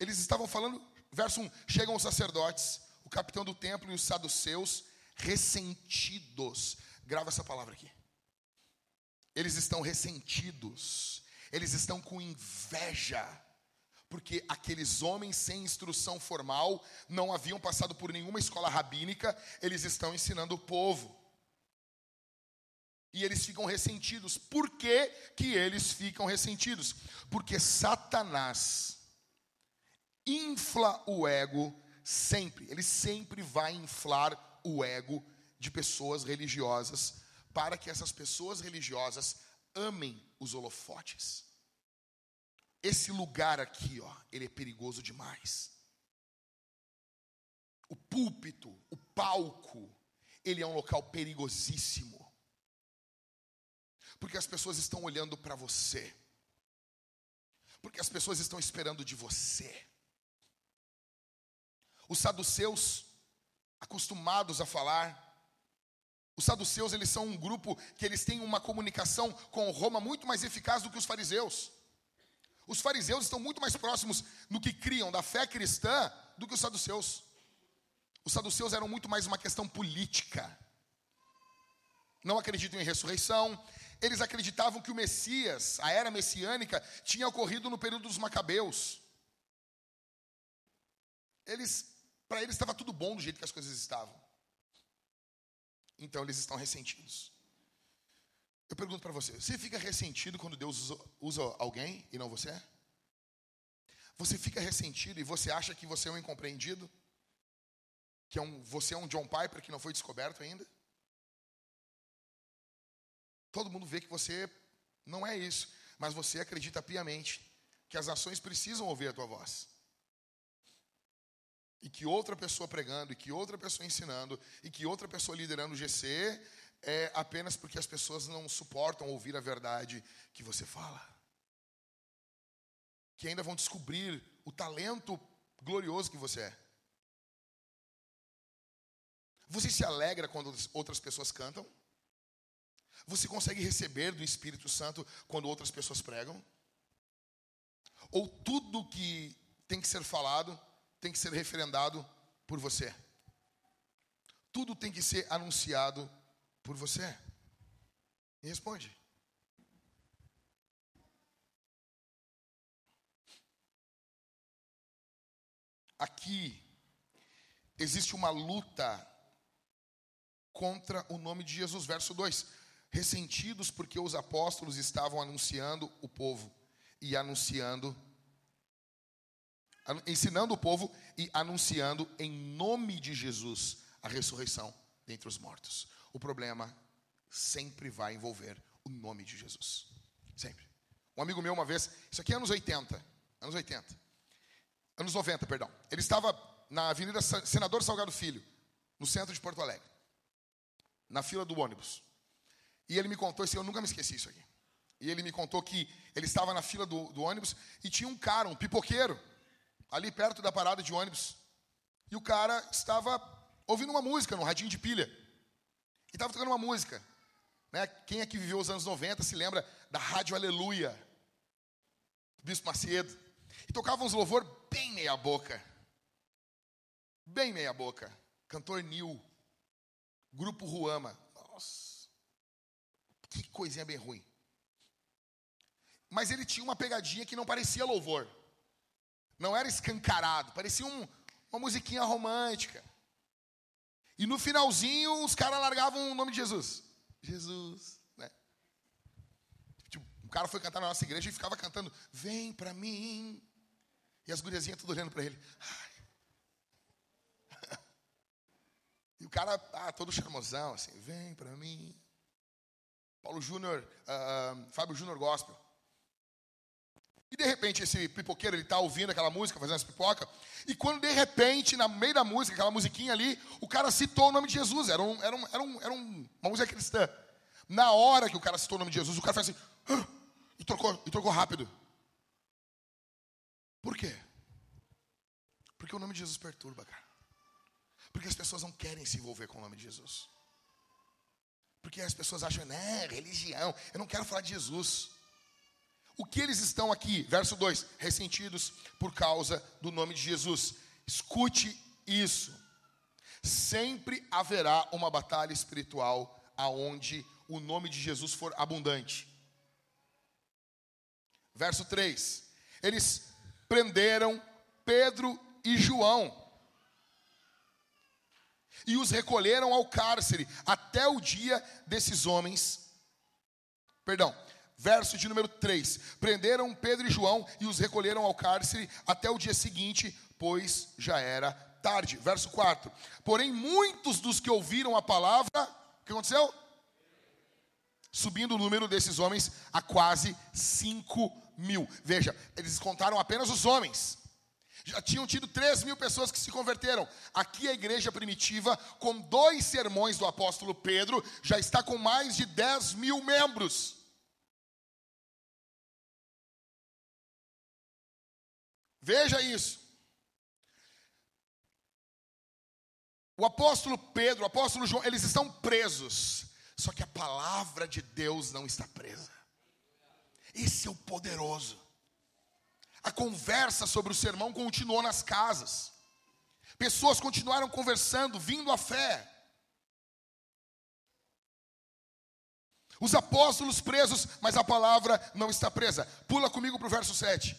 S3: Eles estavam falando, verso 1: chegam os sacerdotes, o capitão do templo e os saduceus, ressentidos. Grava essa palavra aqui. Eles estão ressentidos, eles estão com inveja, porque aqueles homens sem instrução formal não haviam passado por nenhuma escola rabínica, eles estão ensinando o povo. E eles ficam ressentidos. Por que, que eles ficam ressentidos? Porque Satanás infla o ego sempre. Ele sempre vai inflar o ego de pessoas religiosas para que essas pessoas religiosas amem os holofotes. Esse lugar aqui, ó, ele é perigoso demais. O púlpito, o palco, ele é um local perigosíssimo. Porque as pessoas estão olhando para você. Porque as pessoas estão esperando de você. Os saduceus, acostumados a falar, os saduceus, eles são um grupo que eles têm uma comunicação com Roma muito mais eficaz do que os fariseus. Os fariseus estão muito mais próximos no que criam da fé cristã do que os saduceus. Os saduceus eram muito mais uma questão política. Não acreditam em ressurreição, eles acreditavam que o Messias, a era messiânica, tinha ocorrido no período dos Macabeus. Eles, para eles estava tudo bom do jeito que as coisas estavam. Então eles estão ressentidos. Eu pergunto para você: você fica ressentido quando Deus usa, alguém e não você? Você fica ressentido e você acha que você é um incompreendido? Que é um, você é um John Piper que não foi descoberto ainda? Todo mundo vê que você não é isso, mas você acredita piamente que as nações precisam ouvir a tua voz. E que outra pessoa pregando, e que outra pessoa ensinando, e que outra pessoa liderando o GC é apenas porque as pessoas não suportam ouvir a verdade que você fala. Que ainda vão descobrir o talento glorioso que você é. Você se alegra quando outras pessoas cantam? Você consegue receber do Espírito Santo quando outras pessoas pregam? Ou tudo que tem que ser falado tem que ser referendado por você? Tudo tem que ser anunciado por você? Me responde. Aqui existe uma luta contra o nome de Jesus. Verso 2: Ressentidos porque os apóstolos estavam anunciando o povo e anunciando, ensinando o povo e anunciando em nome de Jesus a ressurreição dentre os mortos. O problema sempre vai envolver o nome de Jesus. Sempre. Um amigo meu, uma vez, isso aqui é anos 80, anos 80, anos 90, perdão. Ele estava na Avenida Senador Salgado Filho, no centro de Porto Alegre na fila do ônibus. E ele me contou, isso eu nunca me esqueci isso aqui. E ele me contou que ele estava na fila do, do ônibus e tinha um cara, um pipoqueiro, ali perto da parada de ônibus. E o cara estava ouvindo uma música no radinho de pilha. E estava tocando uma música. Né? Quem é que viveu os anos 90 se lembra da Rádio Aleluia, Bispo Macedo. E tocava uns louvor bem meia boca. Bem meia boca. Cantor Nil. Grupo Ruama. Nossa, que coisinha bem ruim. Mas ele tinha uma pegadinha que não parecia louvor. Não era escancarado, parecia um, uma musiquinha romântica. E no finalzinho os caras largavam o nome de Jesus. Jesus, né? Tipo, o cara foi cantar na nossa igreja e ficava cantando: Vem pra mim. E as guriazinhas tudo olhando para ele. E o cara, ah, todo charmosão, assim, vem para mim. Paulo Júnior, uh, Fábio Júnior Gospel. E de repente esse pipoqueiro, ele tá ouvindo aquela música, fazendo essa pipoca, e quando de repente, na meio da música, aquela musiquinha ali, o cara citou o nome de Jesus, era, um, era, um, era, um, era um, uma música cristã. Na hora que o cara citou o nome de Jesus, o cara fez assim, ah, e, trocou, e trocou rápido. Por quê? Porque o nome de Jesus perturba, cara. Porque as pessoas não querem se envolver com o nome de Jesus. Porque as pessoas acham, né, religião, eu não quero falar de Jesus. O que eles estão aqui, verso 2, ressentidos por causa do nome de Jesus. Escute isso. Sempre haverá uma batalha espiritual aonde o nome de Jesus for abundante. Verso 3. Eles prenderam Pedro e João e os recolheram ao cárcere até o dia desses homens. Perdão, verso de número 3: Prenderam Pedro e João e os recolheram ao cárcere até o dia seguinte, pois já era tarde. Verso 4: Porém, muitos dos que ouviram a palavra, o que aconteceu? Subindo o número desses homens a quase 5 mil. Veja, eles contaram apenas os homens. Já tinham tido 3 mil pessoas que se converteram. Aqui a igreja primitiva, com dois sermões do apóstolo Pedro, já está com mais de 10 mil membros. Veja isso. O apóstolo Pedro, o apóstolo João, eles estão presos. Só que a palavra de Deus não está presa. Esse é o poderoso a conversa sobre o sermão continuou nas casas. Pessoas continuaram conversando, vindo à fé. Os apóstolos presos, mas a palavra não está presa. Pula comigo para o verso 7.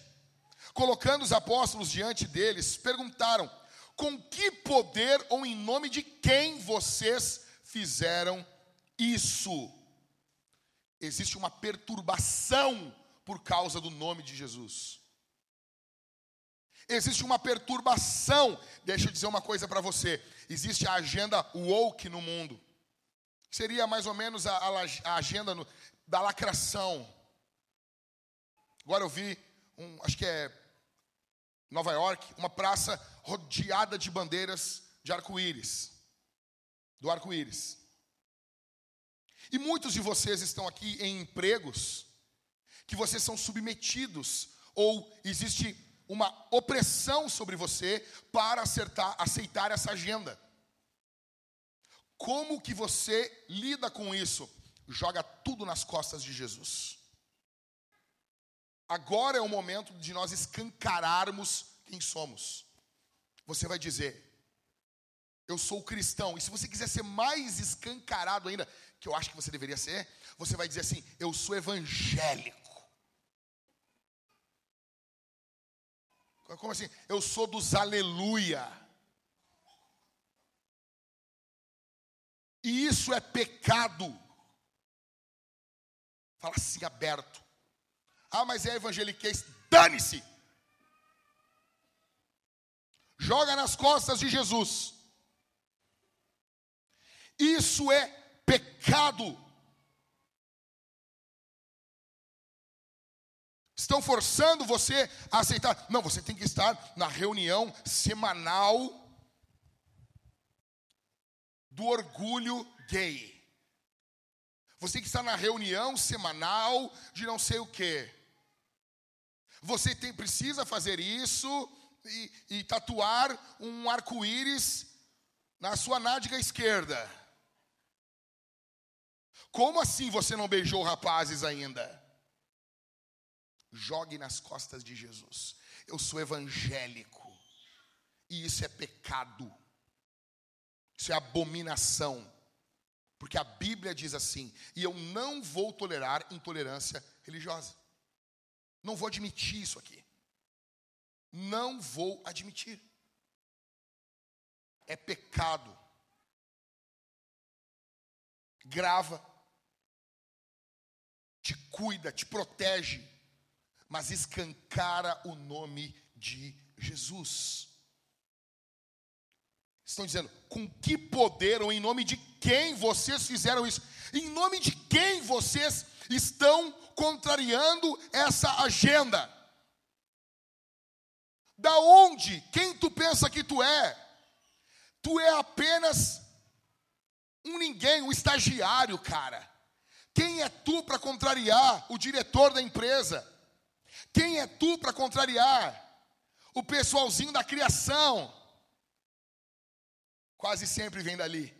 S3: Colocando os apóstolos diante deles, perguntaram: Com que poder ou em nome de quem vocês fizeram isso? Existe uma perturbação por causa do nome de Jesus. Existe uma perturbação. Deixa eu dizer uma coisa para você. Existe a agenda woke no mundo. Seria mais ou menos a, a, a agenda no, da lacração. Agora eu vi, um, acho que é Nova York, uma praça rodeada de bandeiras de arco-íris. Do arco-íris. E muitos de vocês estão aqui em empregos que vocês são submetidos, ou existe uma opressão sobre você para acertar, aceitar essa agenda. Como que você lida com isso? Joga tudo nas costas de Jesus. Agora é o momento de nós escancararmos quem somos. Você vai dizer, eu sou cristão. E se você quiser ser mais escancarado ainda, que eu acho que você deveria ser, você vai dizer assim: eu sou evangélico. Como assim? Eu sou dos aleluia. E isso é pecado. Fala assim aberto. Ah, mas é evangeliquez. Dane-se. Joga nas costas de Jesus. Isso é pecado. Estão forçando você a aceitar. Não, você tem que estar na reunião semanal do orgulho gay. Você tem que estar na reunião semanal de não sei o quê. Você tem, precisa fazer isso e, e tatuar um arco-íris na sua nádega esquerda. Como assim você não beijou rapazes ainda? Jogue nas costas de Jesus. Eu sou evangélico. E isso é pecado. Isso é abominação. Porque a Bíblia diz assim: e eu não vou tolerar intolerância religiosa. Não vou admitir isso aqui. Não vou admitir. É pecado. Grava, te cuida, te protege mas escancara o nome de Jesus. Estão dizendo, com que poder ou em nome de quem vocês fizeram isso? Em nome de quem vocês estão contrariando essa agenda? Da onde? Quem tu pensa que tu é? Tu é apenas um ninguém, um estagiário, cara. Quem é tu para contrariar o diretor da empresa? Quem é tu para contrariar? O pessoalzinho da criação. Quase sempre vem dali.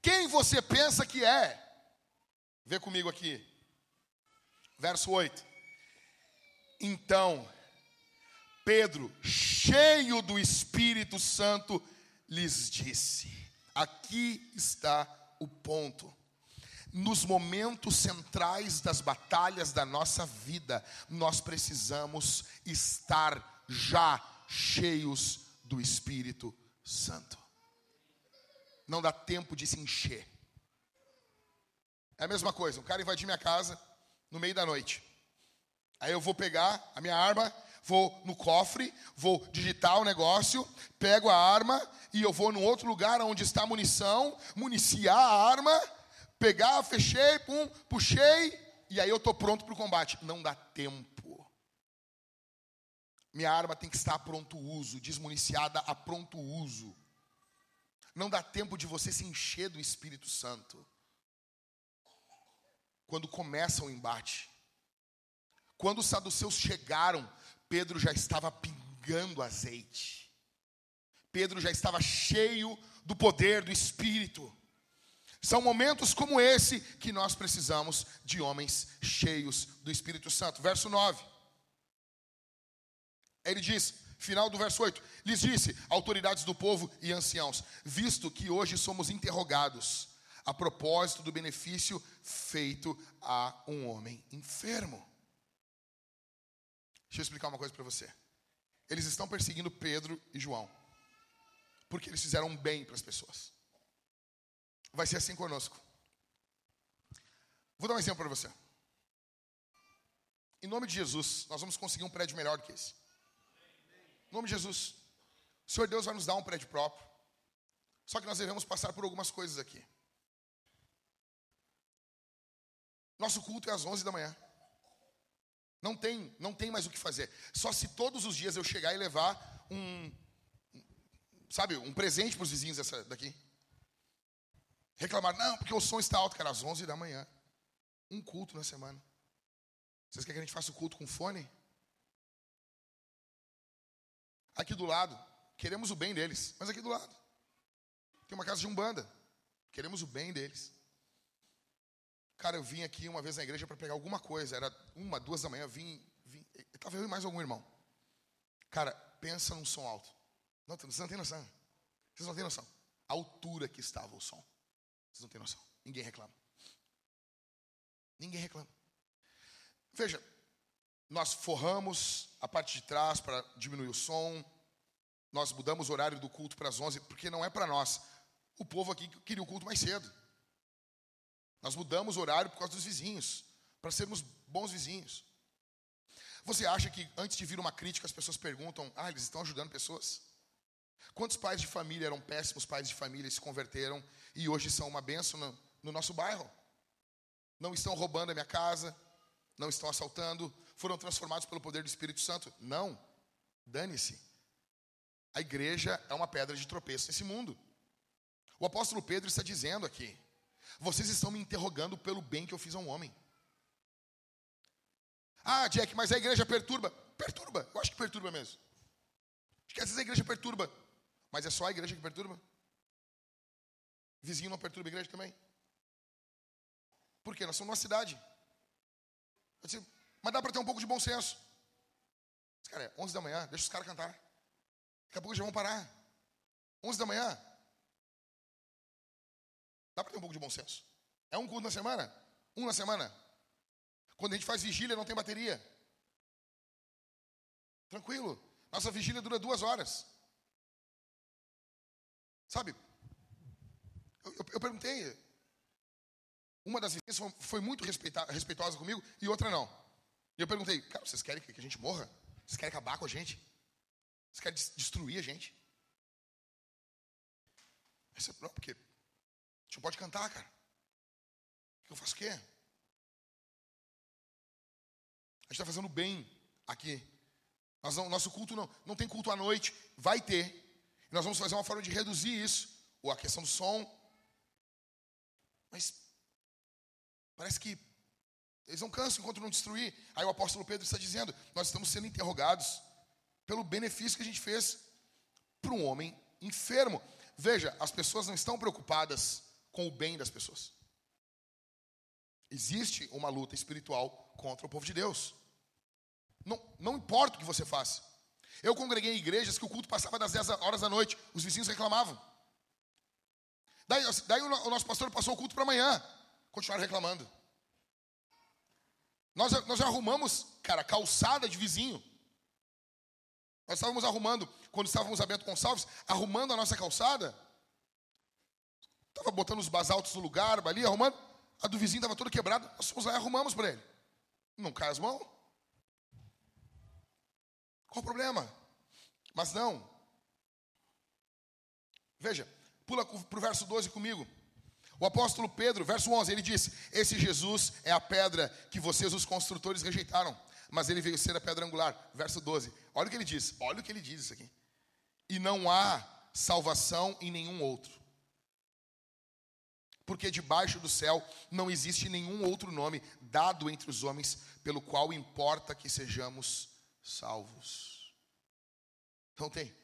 S3: Quem você pensa que é? Vê comigo aqui. Verso 8. Então, Pedro, cheio do Espírito Santo, lhes disse: Aqui está o ponto nos momentos centrais das batalhas da nossa vida, nós precisamos estar já cheios do Espírito Santo. Não dá tempo de se encher. É a mesma coisa, um cara invadir minha casa no meio da noite. Aí eu vou pegar a minha arma, vou no cofre, vou digitar o negócio, pego a arma e eu vou num outro lugar onde está a munição, municiar a arma pegar, fechei, pum, puxei, e aí eu estou pronto para o combate. Não dá tempo. Minha arma tem que estar a pronto uso, desmuniciada a pronto uso. Não dá tempo de você se encher do Espírito Santo. Quando começa o embate. Quando os saduceus chegaram, Pedro já estava pingando azeite. Pedro já estava cheio do poder do Espírito. São momentos como esse que nós precisamos de homens cheios do Espírito Santo. Verso 9. Ele diz, final do verso 8: lhes disse, autoridades do povo e anciãos, visto que hoje somos interrogados a propósito do benefício feito a um homem enfermo. Deixa eu explicar uma coisa para você. Eles estão perseguindo Pedro e João, porque eles fizeram bem para as pessoas. Vai ser assim conosco. Vou dar um exemplo para você. Em nome de Jesus, nós vamos conseguir um prédio melhor do que esse. Em nome de Jesus. O Senhor Deus vai nos dar um prédio próprio. Só que nós devemos passar por algumas coisas aqui. Nosso culto é às 11 da manhã. Não tem, não tem mais o que fazer. Só se todos os dias eu chegar e levar um, sabe, um presente para os vizinhos dessa, daqui. Reclamar, não, porque o som está alto, cara, às 11 da manhã. Um culto na semana. Vocês querem que a gente faça o culto com fone? Aqui do lado, queremos o bem deles, mas aqui do lado tem uma casa de umbanda. Queremos o bem deles. Cara, eu vim aqui uma vez na igreja para pegar alguma coisa. Era uma, duas da manhã. Vim, vim. Estava eu e mais algum irmão. Cara, pensa num som alto. Não, vocês não têm noção. Vocês não têm noção. A altura que estava o som. Vocês não têm noção. Ninguém reclama. Ninguém reclama. Veja, nós forramos a parte de trás para diminuir o som. Nós mudamos o horário do culto para as 11, porque não é para nós. O povo aqui queria o culto mais cedo. Nós mudamos o horário por causa dos vizinhos, para sermos bons vizinhos. Você acha que antes de vir uma crítica as pessoas perguntam: ah, eles estão ajudando pessoas? Quantos pais de família eram péssimos pais de família e se converteram e hoje são uma bênção no, no nosso bairro? Não estão roubando a minha casa, não estão assaltando, foram transformados pelo poder do Espírito Santo? Não, dane-se. A igreja é uma pedra de tropeço nesse mundo. O apóstolo Pedro está dizendo aqui: vocês estão me interrogando pelo bem que eu fiz a um homem. Ah, Jack, mas a igreja perturba. Perturba, eu acho que perturba mesmo. Acho que às vezes a igreja perturba. Mas é só a igreja que perturba? Vizinho não perturba a igreja também? Por quê? Nós somos uma cidade. Disse, mas dá para ter um pouco de bom senso. Mas, cara, é 11 da manhã, deixa os caras cantar. Daqui a pouco já vão parar. 11 da manhã, Dá para ter um pouco de bom senso. É um culto na semana? Um na semana? Quando a gente faz vigília, não tem bateria. Tranquilo. Nossa vigília dura duas horas. Sabe? Eu, eu, eu perguntei. Uma das vizinhas foi muito respeitosa comigo e outra não. E eu perguntei, cara, vocês querem que a gente morra? Vocês querem acabar com a gente? Vocês querem destruir a gente? Essa, não, porque a gente não pode cantar, cara. Eu faço o quê? A gente está fazendo bem aqui. Não, nosso culto não, não tem culto à noite, vai ter. Nós vamos fazer uma forma de reduzir isso, ou a questão do som. Mas parece que eles não cansam enquanto não destruir. Aí o apóstolo Pedro está dizendo: nós estamos sendo interrogados pelo benefício que a gente fez para um homem enfermo. Veja, as pessoas não estão preocupadas com o bem das pessoas. Existe uma luta espiritual contra o povo de Deus. Não, não importa o que você faça. Eu congreguei em igrejas que o culto passava das 10 horas da noite, os vizinhos reclamavam. Daí, daí o, nosso pastor passou o culto para amanhã, continuaram reclamando. Nós, nós arrumamos, cara, calçada de vizinho. Nós estávamos arrumando, quando estávamos a Bento Gonçalves, arrumando a nossa calçada. Estava botando os basaltos no lugar, ali, arrumando. A do vizinho estava toda quebrada. Nós fomos lá e arrumamos para ele. Não cai as mãos? Qual o problema? Mas não. Veja, pula para o verso 12 comigo. O apóstolo Pedro, verso 11, ele disse: Esse Jesus é a pedra que vocês, os construtores, rejeitaram, mas ele veio ser a pedra angular. Verso 12, olha o que ele diz, olha o que ele diz isso aqui. E não há salvação em nenhum outro, porque debaixo do céu não existe nenhum outro nome dado entre os homens pelo qual importa que sejamos salvos. Então tem,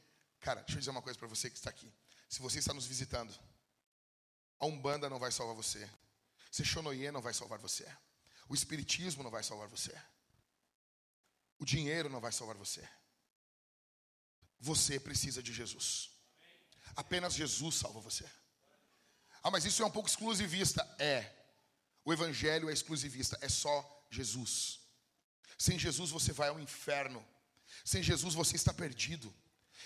S3: cara, deixa eu dizer uma coisa para você que está aqui. Se você está nos visitando, a Umbanda não vai salvar você. Sechonoye não vai salvar você. O Espiritismo não vai salvar você. O dinheiro não vai salvar você. Você precisa de Jesus. Apenas Jesus salva você. Ah, mas isso é um pouco exclusivista. É. O evangelho é exclusivista, é só Jesus. Sem Jesus você vai ao inferno. Sem Jesus você está perdido.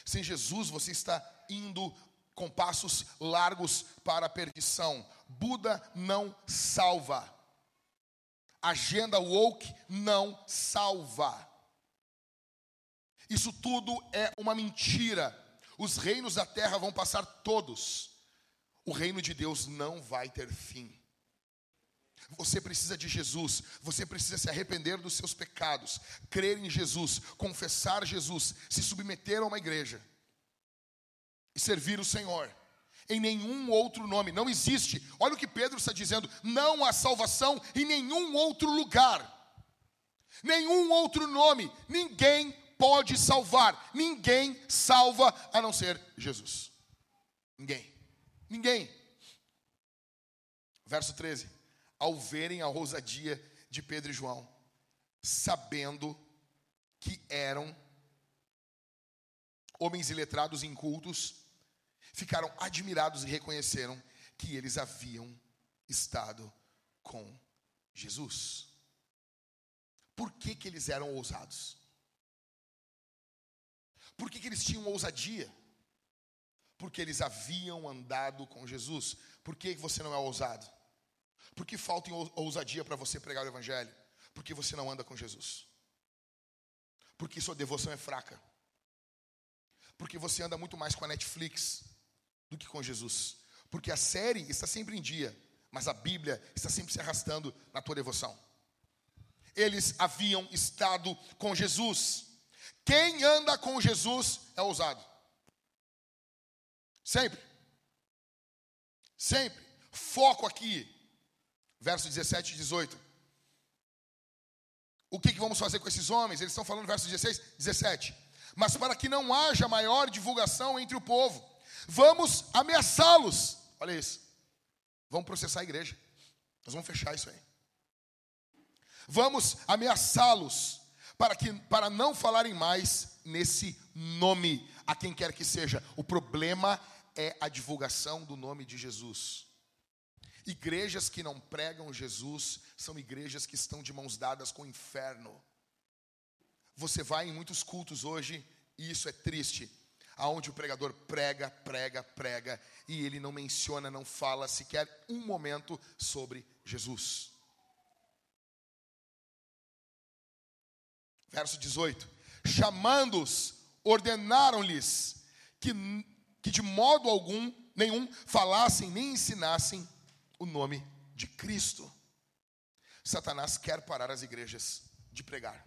S3: Sem Jesus você está indo com passos largos para a perdição. Buda não salva. Agenda woke não salva. Isso tudo é uma mentira. Os reinos da terra vão passar todos. O reino de Deus não vai ter fim. Você precisa de Jesus, você precisa se arrepender dos seus pecados, crer em Jesus, confessar Jesus, se submeter a uma igreja. E servir o Senhor. Em nenhum outro nome, não existe. Olha o que Pedro está dizendo: não há salvação em nenhum outro lugar, nenhum outro nome, ninguém pode salvar, ninguém salva a não ser Jesus. Ninguém, ninguém. Verso 13: Ao verem a ousadia de Pedro e João, sabendo que eram homens iletrados e incultos, ficaram admirados e reconheceram que eles haviam estado com Jesus. Por que, que eles eram ousados? Por que, que eles tinham ousadia? Porque eles haviam andado com Jesus. Por que você não é ousado? Por que falta ousadia para você pregar o Evangelho? Porque você não anda com Jesus. Porque sua devoção é fraca. Porque você anda muito mais com a Netflix do que com Jesus. Porque a série está sempre em dia, mas a Bíblia está sempre se arrastando na tua devoção. Eles haviam estado com Jesus. Quem anda com Jesus é ousado. Sempre. Sempre. Foco aqui. Verso 17 e 18. O que, que vamos fazer com esses homens? Eles estão falando verso 16, 17. Mas para que não haja maior divulgação entre o povo, vamos ameaçá-los. Olha isso. Vamos processar a igreja. Nós vamos fechar isso aí. Vamos ameaçá-los para, que, para não falarem mais nesse nome, a quem quer que seja. O problema é a divulgação do nome de Jesus. Igrejas que não pregam Jesus são igrejas que estão de mãos dadas com o inferno. Você vai em muitos cultos hoje, e isso é triste, aonde o pregador prega, prega, prega, e ele não menciona, não fala sequer um momento sobre Jesus. Verso 18: Chamando-os, ordenaram-lhes que, que de modo algum, nenhum, falassem nem ensinassem o nome de Cristo. Satanás quer parar as igrejas de pregar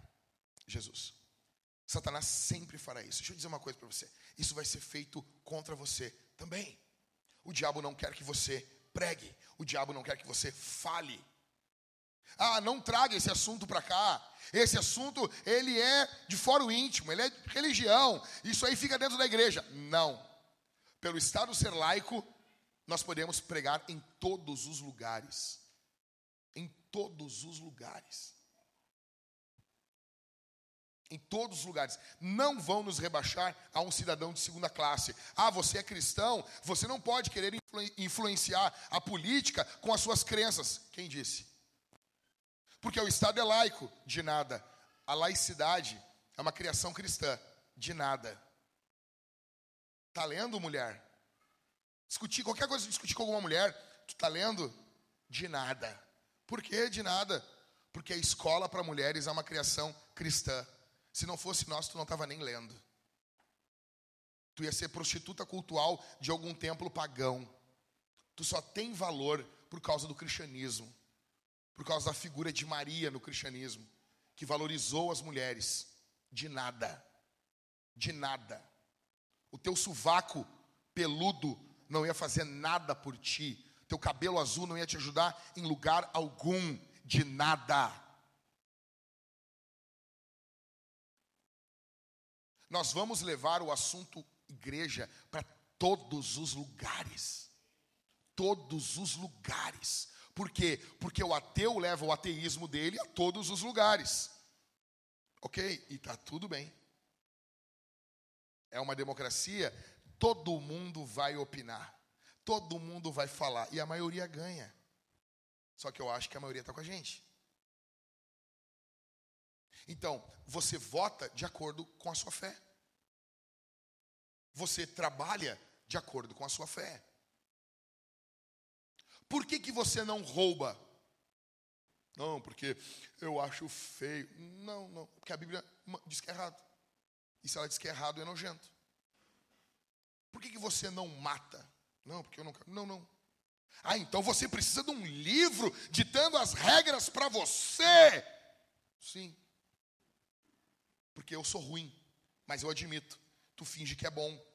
S3: Jesus. Satanás sempre fará isso. Deixa eu dizer uma coisa para você: isso vai ser feito contra você também. O diabo não quer que você pregue, o diabo não quer que você fale. Ah, não traga esse assunto para cá. Esse assunto, ele é de fora íntimo, ele é religião. Isso aí fica dentro da igreja. Não. Pelo Estado ser laico, nós podemos pregar em todos os lugares. Em todos os lugares. Em todos os lugares. Não vão nos rebaixar a um cidadão de segunda classe. Ah, você é cristão, você não pode querer influenciar a política com as suas crenças. Quem disse? Porque o Estado é laico, de nada. A laicidade é uma criação cristã, de nada. Tá lendo, mulher? Discutir qualquer coisa discutir com alguma mulher, tu tá lendo? De nada. Por que de nada? Porque a escola para mulheres é uma criação cristã. Se não fosse nós, tu não estava nem lendo. Tu ia ser prostituta cultual de algum templo pagão. Tu só tem valor por causa do cristianismo por causa da figura de Maria no cristianismo, que valorizou as mulheres. De nada. De nada. O teu sovaco peludo não ia fazer nada por ti. Teu cabelo azul não ia te ajudar em lugar algum. De nada. Nós vamos levar o assunto igreja para todos os lugares. Todos os lugares. Por quê? Porque o ateu leva o ateísmo dele a todos os lugares. Ok? E está tudo bem. É uma democracia, todo mundo vai opinar. todo mundo vai falar e a maioria ganha. Só que eu acho que a maioria está com a gente. Então, você vota de acordo com a sua fé. Você trabalha de acordo com a sua fé. Por que, que você não rouba? Não, porque eu acho feio. Não, não, porque a Bíblia diz que é errado. E se ela diz que é errado, é nojento. Por que, que você não mata? Não, porque eu não quero. Não, não. Ah, então você precisa de um livro ditando as regras para você. Sim. Porque eu sou ruim, mas eu admito. Tu finge que é bom.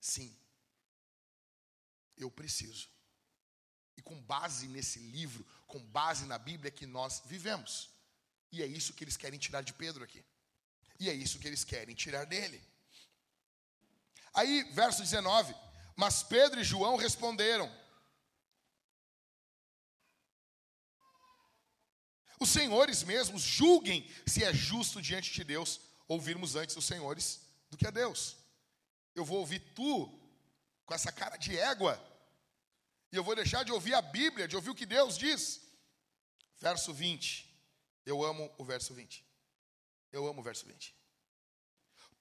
S3: Sim. Eu preciso. E com base nesse livro, com base na Bíblia que nós vivemos. E é isso que eles querem tirar de Pedro aqui. E é isso que eles querem tirar dele. Aí, verso 19: Mas Pedro e João responderam: Os senhores mesmos julguem se é justo diante de Deus ouvirmos antes os senhores do que a Deus. Eu vou ouvir tu com essa cara de égua, e eu vou deixar de ouvir a Bíblia, de ouvir o que Deus diz. Verso 20. Eu amo o verso 20. Eu amo o verso 20.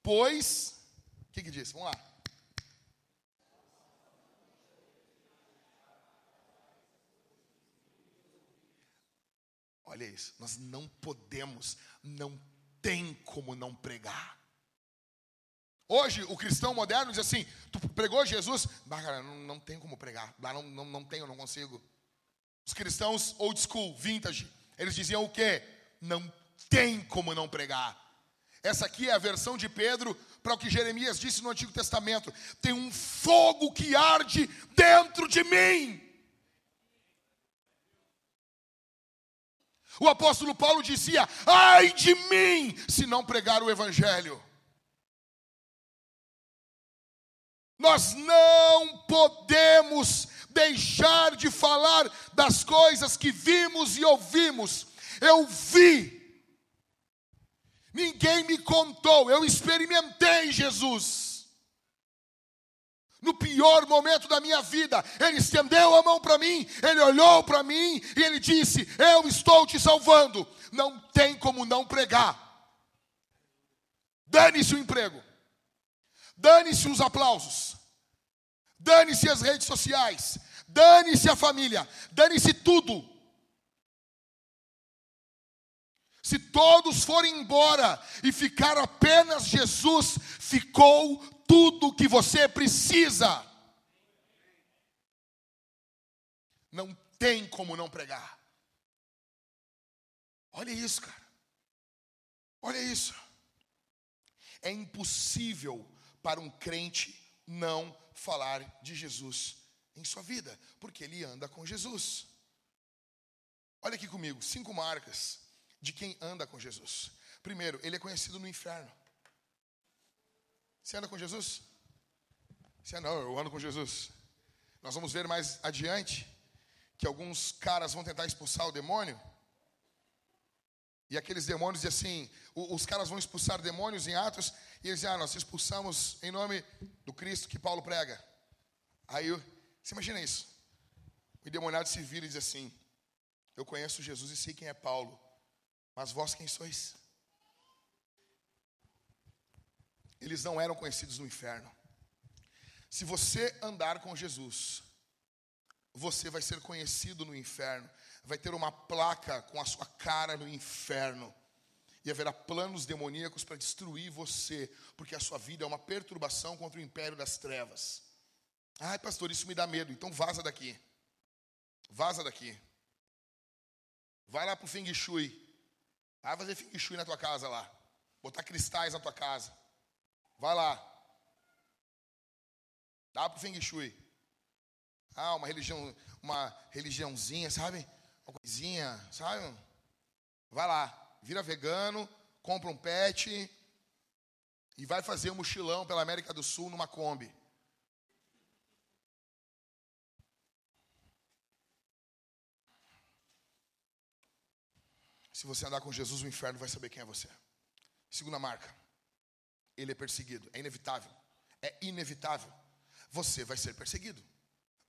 S3: Pois, o que, que diz? Vamos lá. Olha isso, nós não podemos, não tem como não pregar. Hoje, o cristão moderno diz assim: tu pregou Jesus? Bah, cara, não, não tem como pregar, bah, não, não, não tenho, não consigo. Os cristãos old school, vintage, eles diziam o quê? Não tem como não pregar. Essa aqui é a versão de Pedro para o que Jeremias disse no Antigo Testamento: tem um fogo que arde dentro de mim. O apóstolo Paulo dizia: ai de mim, se não pregar o Evangelho. Nós não podemos deixar de falar das coisas que vimos e ouvimos. Eu vi, ninguém me contou, eu experimentei Jesus. No pior momento da minha vida, Ele estendeu a mão para mim, Ele olhou para mim e Ele disse: Eu estou te salvando. Não tem como não pregar. Dane-se o emprego, dane-se os aplausos, dane-se as redes sociais, dane-se a família, dane-se tudo. Se todos forem embora e ficar apenas Jesus, ficou tudo que você precisa. Não tem como não pregar. Olha isso, cara. Olha isso. É impossível para um crente não falar de Jesus em sua vida, porque ele anda com Jesus. Olha aqui comigo, cinco marcas de quem anda com Jesus. Primeiro, ele é conhecido no inferno. Você anda com Jesus? Você não, eu ando com Jesus. Nós vamos ver mais adiante que alguns caras vão tentar expulsar o demônio. E aqueles demônios dizem assim: os caras vão expulsar demônios em Atos, e eles dizem: Ah, nós expulsamos em nome do Cristo que Paulo prega. Aí você imagina isso. O endemoniado se vira e diz assim: Eu conheço Jesus e sei quem é Paulo, mas vós quem sois? eles não eram conhecidos no inferno. Se você andar com Jesus, você vai ser conhecido no inferno, vai ter uma placa com a sua cara no inferno, e haverá planos demoníacos para destruir você, porque a sua vida é uma perturbação contra o império das trevas. Ai, pastor, isso me dá medo, então vaza daqui. Vaza daqui. Vai lá para o Feng Shui. Vai fazer Feng Shui na tua casa lá. Botar cristais na tua casa. Vai lá. Dá para o Feng Shui. Ah, uma religião, uma religiãozinha, sabe? Uma coisinha, sabe? Vai lá, vira vegano, compra um pet e vai fazer um mochilão pela América do Sul numa Kombi. Se você andar com Jesus, o inferno vai saber quem é você. Segunda marca ele é perseguido. É inevitável. É inevitável. Você vai ser perseguido.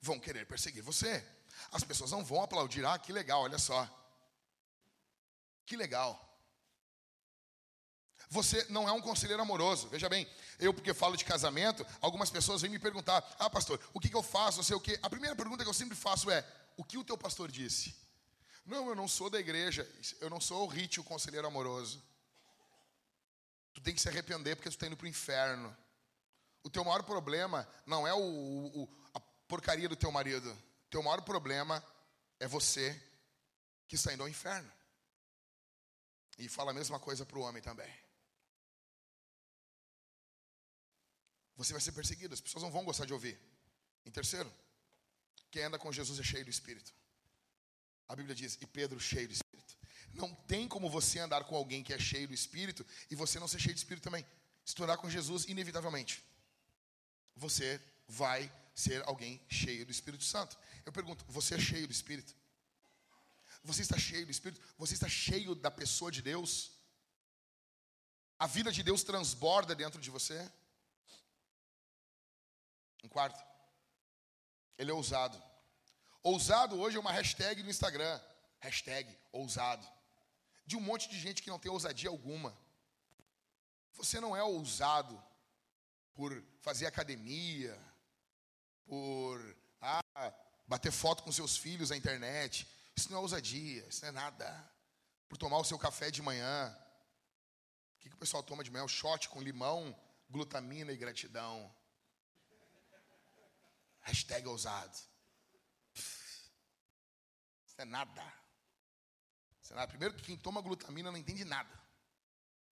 S3: Vão querer perseguir você. As pessoas não vão aplaudir. Ah, que legal, olha só. Que legal. Você não é um conselheiro amoroso. Veja bem, eu porque falo de casamento, algumas pessoas vêm me perguntar: "Ah, pastor, o que, que eu faço? Não sei o quê". A primeira pergunta que eu sempre faço é: "O que o teu pastor disse?" Não, eu não sou da igreja. Eu não sou o Rit, o conselheiro amoroso. Tu tem que se arrepender porque tu está indo para o inferno. O teu maior problema não é o, o, a porcaria do teu marido. O teu maior problema é você que está indo ao inferno. E fala a mesma coisa para o homem também. Você vai ser perseguido, as pessoas não vão gostar de ouvir. Em terceiro, quem anda com Jesus é cheio do Espírito. A Bíblia diz, e Pedro cheio do Espírito. Não tem como você andar com alguém que é cheio do Espírito e você não ser cheio do Espírito também. Se tu andar com Jesus, inevitavelmente, você vai ser alguém cheio do Espírito Santo. Eu pergunto, você é cheio do Espírito? Você está cheio do Espírito? Você está cheio da pessoa de Deus? A vida de Deus transborda dentro de você? Um quarto, ele é ousado. Ousado hoje é uma hashtag no Instagram. Hashtag ousado. De um monte de gente que não tem ousadia alguma. Você não é ousado por fazer academia, por ah, bater foto com seus filhos na internet. Isso não é ousadia, isso não é nada. Por tomar o seu café de manhã. O que, que o pessoal toma de manhã? O shot com limão, glutamina e gratidão. Hashtag ousado. Isso é nada. Isso é nada. Primeiro que quem toma glutamina não entende nada.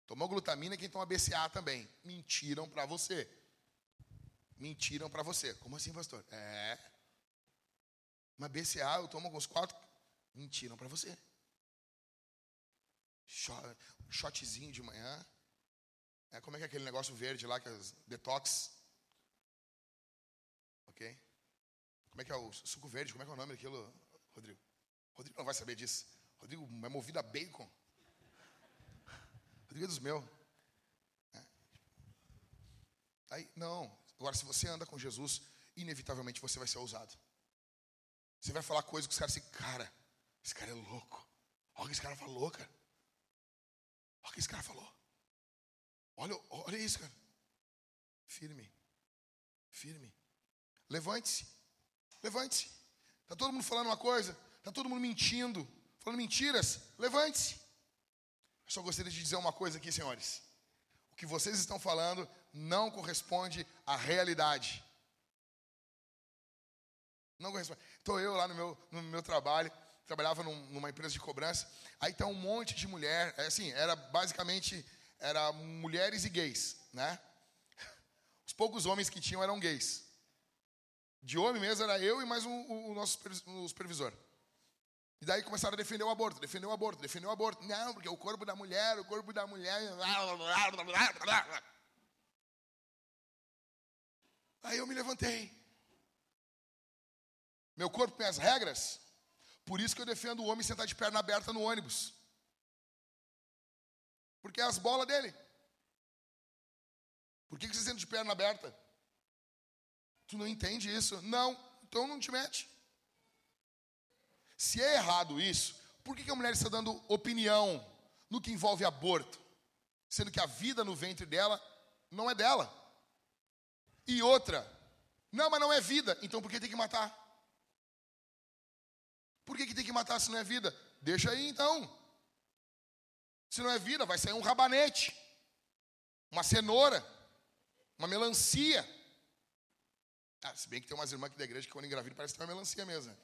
S3: Tomou glutamina é quem toma BCA também. Mentiram para você. Mentiram para você. Como assim, pastor? É. Uma BCA eu tomo os quatro. Mentiram para você. Shotzinho de manhã. É, como é que é aquele negócio verde lá, que é detox? Ok? Como é que é o suco verde? Como é que é o nome daquilo, Rodrigo? Rodrigo não vai saber disso. Rodrigo é movido a bacon. Rodrigo é dos meus. É. Aí, não. Agora, se você anda com Jesus, inevitavelmente você vai ser ousado. Você vai falar coisas que os caras assim, cara, esse cara é louco. Olha o que esse cara falou, cara. Olha o que esse cara falou. Olha, olha isso, cara. Firme. Firme. Levante-se. Levante-se. Está todo mundo falando uma coisa, está todo mundo mentindo, falando mentiras. Levante-se. Eu só gostaria de dizer uma coisa aqui, senhores. O que vocês estão falando não corresponde à realidade. Não corresponde. Estou eu lá no meu, no meu trabalho, trabalhava num, numa empresa de cobrança, aí está um monte de mulher, é assim, era basicamente, era mulheres e gays, né? Os poucos homens que tinham eram gays. De homem mesmo era eu e mais um, o, o nosso supervisor. E daí começaram a defender o aborto, defender o aborto, defender o aborto. Não, porque o corpo da mulher, o corpo da mulher. Aí eu me levantei. Meu corpo tem as regras, por isso que eu defendo o homem sentar de perna aberta no ônibus. Porque é as bolas dele. Por que, que você senta de perna aberta? Tu não entende isso? Não, então não te mete. Se é errado isso, por que, a mulher está dando opinião no que envolve aborto? Sendo que a vida no ventre dela não é dela. E outra, não, mas não é vida, então por que tem que matar? Por que, que tem que matar se não é vida? Deixa aí então. Se não é vida, vai sair um rabanete, uma cenoura, uma melancia. Ah, se bem que tem umas irmãs aqui da igreja que quando engravidam parece que tem uma melancia mesmo.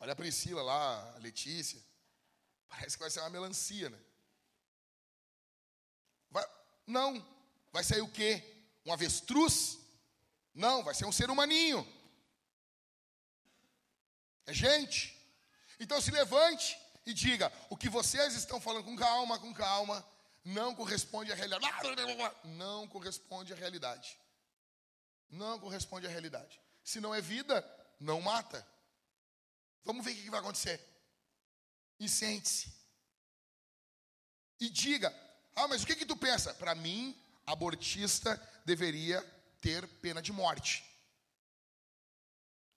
S3: Olha a Priscila lá, a Letícia. Parece que vai ser uma melancia, né? Vai, não. Vai sair o quê? Um avestruz? Não, vai ser um ser humaninho. É gente. Então se levante e diga: o que vocês estão falando com calma, com calma, não corresponde à realidade. Não corresponde à realidade não corresponde à realidade. Se não é vida, não mata. Vamos ver o que vai acontecer. E sente-se. E diga: Ah, mas o que, que tu pensa? Para mim, abortista deveria ter pena de morte.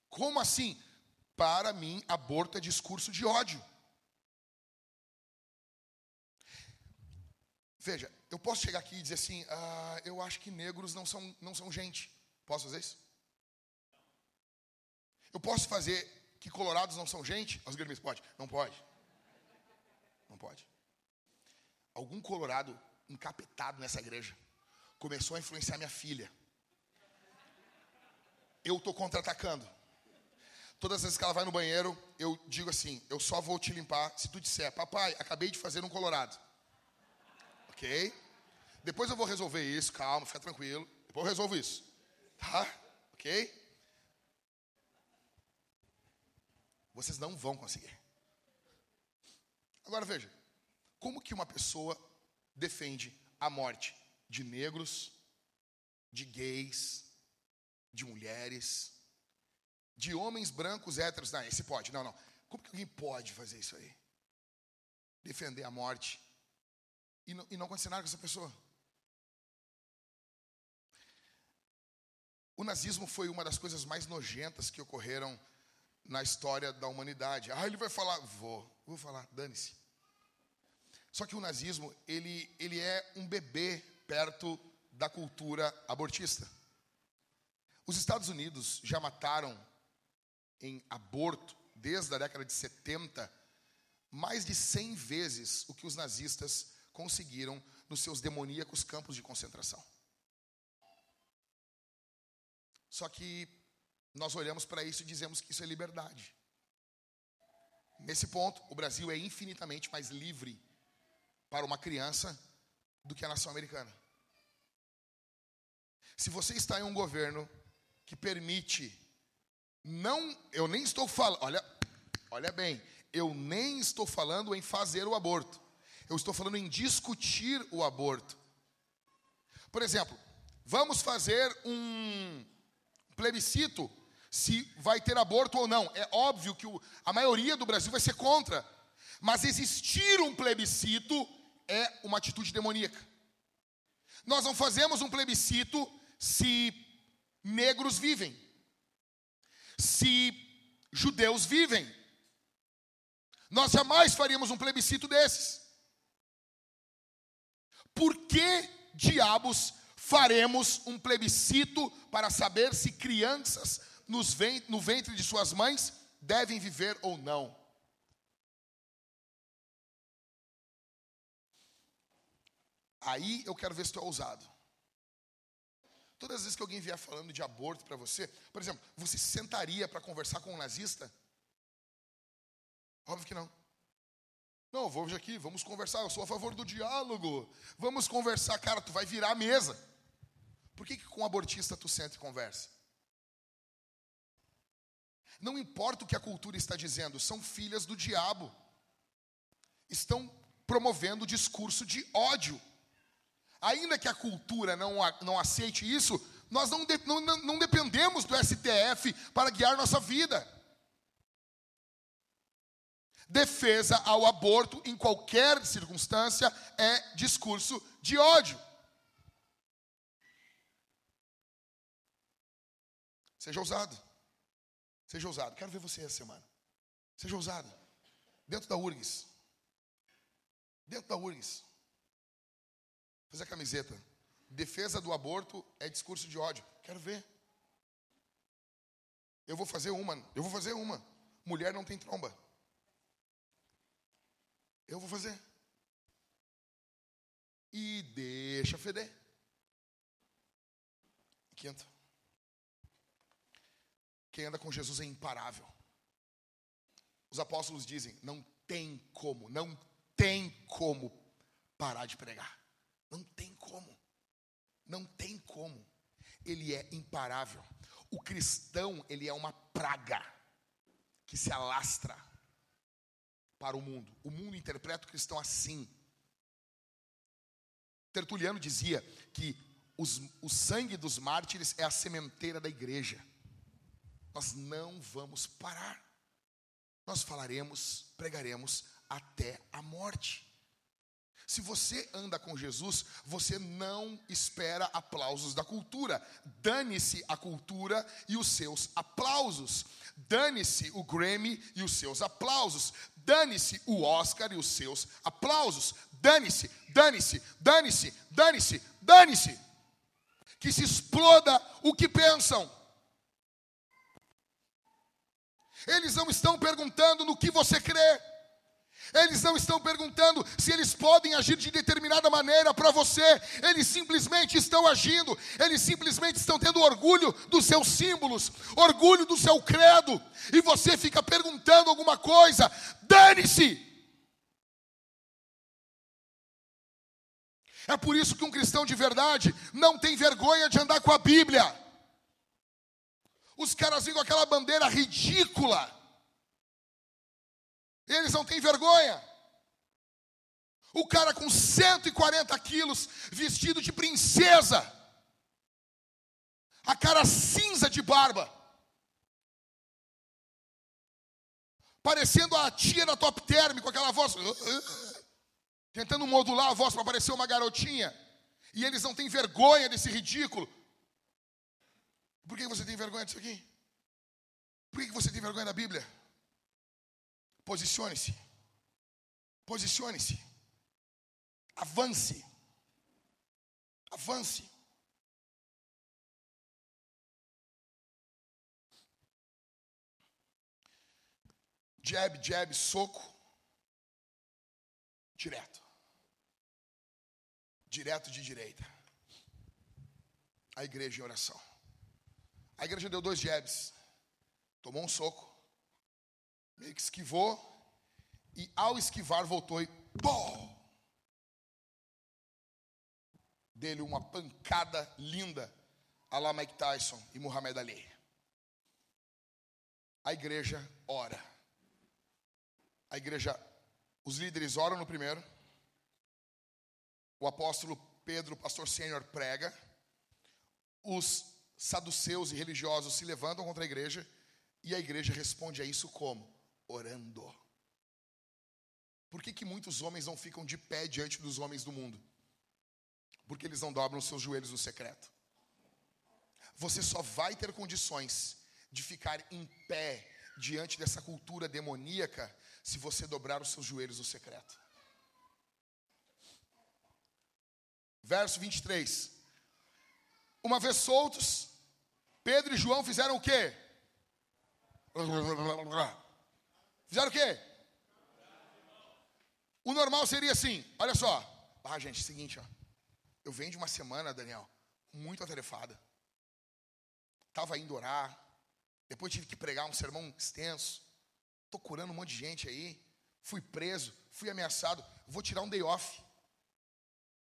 S3: Como assim? Para mim, aborto é discurso de ódio. Veja, eu posso chegar aqui e dizer assim: ah, eu acho que negros não são, não são gente. Posso fazer isso? Eu posso fazer que colorados não são gente? Os gremistas, pode? Não pode. Não pode. Algum colorado encapetado nessa igreja começou a influenciar minha filha. Eu estou contra-atacando. Todas as vezes que ela vai no banheiro, eu digo assim: eu só vou te limpar se tu disser, papai, acabei de fazer um colorado. Ok? Depois eu vou resolver isso, calma, fica tranquilo. Depois eu resolvo isso. Tá? Ok? Vocês não vão conseguir. Agora veja, como que uma pessoa defende a morte de negros, de gays, de mulheres, de homens brancos héteros? Não, esse pode. Não, não. Como que alguém pode fazer isso aí? Defender a morte e não, e não acontecer nada com essa pessoa. O nazismo foi uma das coisas mais nojentas que ocorreram na história da humanidade. Ah, ele vai falar, vou, vou falar, dane-se. Só que o nazismo, ele, ele é um bebê perto da cultura abortista. Os Estados Unidos já mataram em aborto, desde a década de 70, mais de 100 vezes o que os nazistas conseguiram nos seus demoníacos campos de concentração. Só que nós olhamos para isso e dizemos que isso é liberdade. Nesse ponto, o Brasil é infinitamente mais livre para uma criança do que a nação americana. Se você está em um governo que permite, não, eu nem estou falando, olha, olha bem, eu nem estou falando em fazer o aborto, eu estou falando em discutir o aborto. Por exemplo, vamos fazer um plebiscito se vai ter aborto ou não. É óbvio que o, a maioria do Brasil vai ser contra. Mas existir um plebiscito é uma atitude demoníaca. Nós não fazemos um plebiscito se negros vivem, se judeus vivem. Nós jamais faríamos um plebiscito desses. Por que diabos faremos um plebiscito para saber se crianças no ventre de suas mães devem viver ou não. Aí eu quero ver se tu é ousado. Todas as vezes que alguém vier falando de aborto para você, por exemplo, você se sentaria para conversar com um nazista? Óbvio que não. Não, vamos aqui, vamos conversar. Eu sou a favor do diálogo. Vamos conversar. Cara, tu vai virar a mesa. Por que, que com um abortista tu senta e conversa? Não importa o que a cultura está dizendo, são filhas do diabo. Estão promovendo discurso de ódio. Ainda que a cultura não, não aceite isso, nós não, de, não, não dependemos do STF para guiar nossa vida. Defesa ao aborto, em qualquer circunstância, é discurso de ódio. Seja ousado. Seja ousado. Quero ver você essa semana. Seja ousado. Dentro da URGS. Dentro da URGS. Fazer a camiseta. Defesa do aborto é discurso de ódio. Quero ver. Eu vou fazer uma. Eu vou fazer uma. Mulher não tem tromba. Eu vou fazer. E deixa feder. Quinto. Quem anda com Jesus é imparável. Os apóstolos dizem: não tem como, não tem como parar de pregar. Não tem como. Não tem como. Ele é imparável. O cristão, ele é uma praga que se alastra para o mundo. O mundo interpreta o cristão assim. Tertuliano dizia que os, o sangue dos mártires é a sementeira da igreja. Nós não vamos parar. Nós falaremos, pregaremos até a morte. Se você anda com Jesus, você não espera aplausos da cultura. Dane-se a cultura e os seus aplausos. Dane-se o Grammy e os seus aplausos. Dane-se o Oscar e os seus aplausos. Dane-se, dane-se, dane-se, dane-se, dane-se. Que se exploda o que pensam. Eles não estão perguntando no que você crê. Eles não estão perguntando se eles podem agir de determinada maneira para você. Eles simplesmente estão agindo. Eles simplesmente estão tendo orgulho dos seus símbolos, orgulho do seu credo. E você fica perguntando alguma coisa. Dane-se! É por isso que um cristão de verdade não tem vergonha de andar com a Bíblia. Os caras vêm com aquela bandeira ridícula. Eles não têm vergonha. O cara com 140 quilos, vestido de princesa, a cara cinza de barba, parecendo a tia da Top Term, com aquela voz, tentando modular a voz para parecer uma garotinha, e eles não têm vergonha desse ridículo. Por que você tem vergonha disso aqui? Por que você tem vergonha da Bíblia? Posicione-se. Posicione-se. Avance. Avance. Jab, jab, soco. Direto. Direto de direita. A igreja em oração. A igreja deu dois jabs. Tomou um soco meio que esquivou, e ao esquivar voltou e pô! Dele uma pancada linda, a lá Mike Tyson e Muhammad Ali. A igreja ora. A igreja, os líderes oram no primeiro. O apóstolo Pedro, pastor sênior, prega. Os saduceus e religiosos se levantam contra a igreja. E a igreja responde a isso como? orando. Por que, que muitos homens não ficam de pé diante dos homens do mundo? Porque eles não dobram os seus joelhos no secreto. Você só vai ter condições de ficar em pé diante dessa cultura demoníaca se você dobrar os seus joelhos no secreto. Verso 23. Uma vez soltos, Pedro e João fizeram o quê? Fizeram o quê? O normal seria assim, olha só. Ah, gente, é seguinte, ó. Eu venho de uma semana, Daniel, muito atarefada. Tava indo orar. Depois tive que pregar um sermão extenso. Tô curando um monte de gente aí. Fui preso, fui ameaçado. Vou tirar um day off.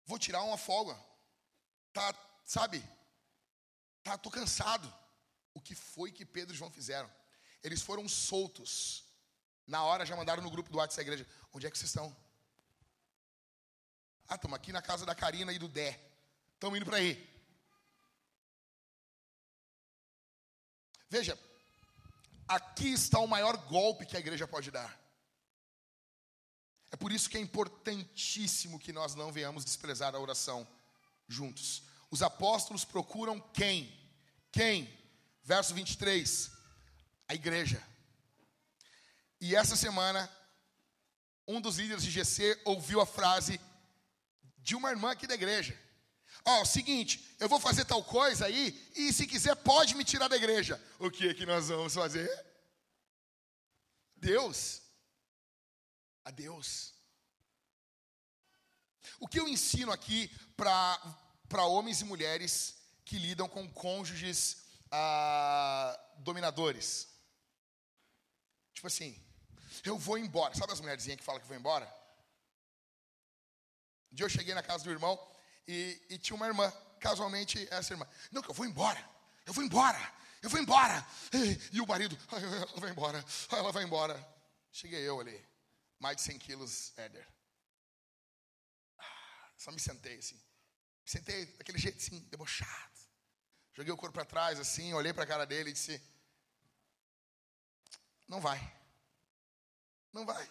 S3: Vou tirar uma folga. Tá, sabe? Tá, tô cansado. O que foi que Pedro e João fizeram? Eles foram soltos na hora já mandaram no grupo do WhatsApp da igreja: onde é que vocês estão? Ah, estamos aqui na casa da Karina e do Dé. Estamos indo para aí. Veja, aqui está o maior golpe que a igreja pode dar. É por isso que é importantíssimo que nós não venhamos desprezar a oração juntos. Os apóstolos procuram quem? Quem? Verso 23. A igreja. E essa semana, um dos líderes de GC ouviu a frase de uma irmã aqui da igreja. Ó, oh, seguinte, eu vou fazer tal coisa aí, e se quiser pode me tirar da igreja. O que é que nós vamos fazer? Deus. A Deus. O que eu ensino aqui para homens e mulheres que lidam com cônjuges ah, dominadores? Tipo assim, eu vou embora. Sabe as mulherzinhas que falam que vão embora? Um dia eu cheguei na casa do irmão e, e tinha uma irmã, casualmente essa irmã. Não, que eu vou embora. Eu vou embora. Eu vou embora. E, e o marido, ela vai embora. Ela vai embora. Cheguei eu ali, mais de 100 quilos, Éder. Só me sentei assim. Sentei daquele jeito assim, debochado. Joguei o corpo para trás assim, olhei para a cara dele e disse: Não vai. Não vai.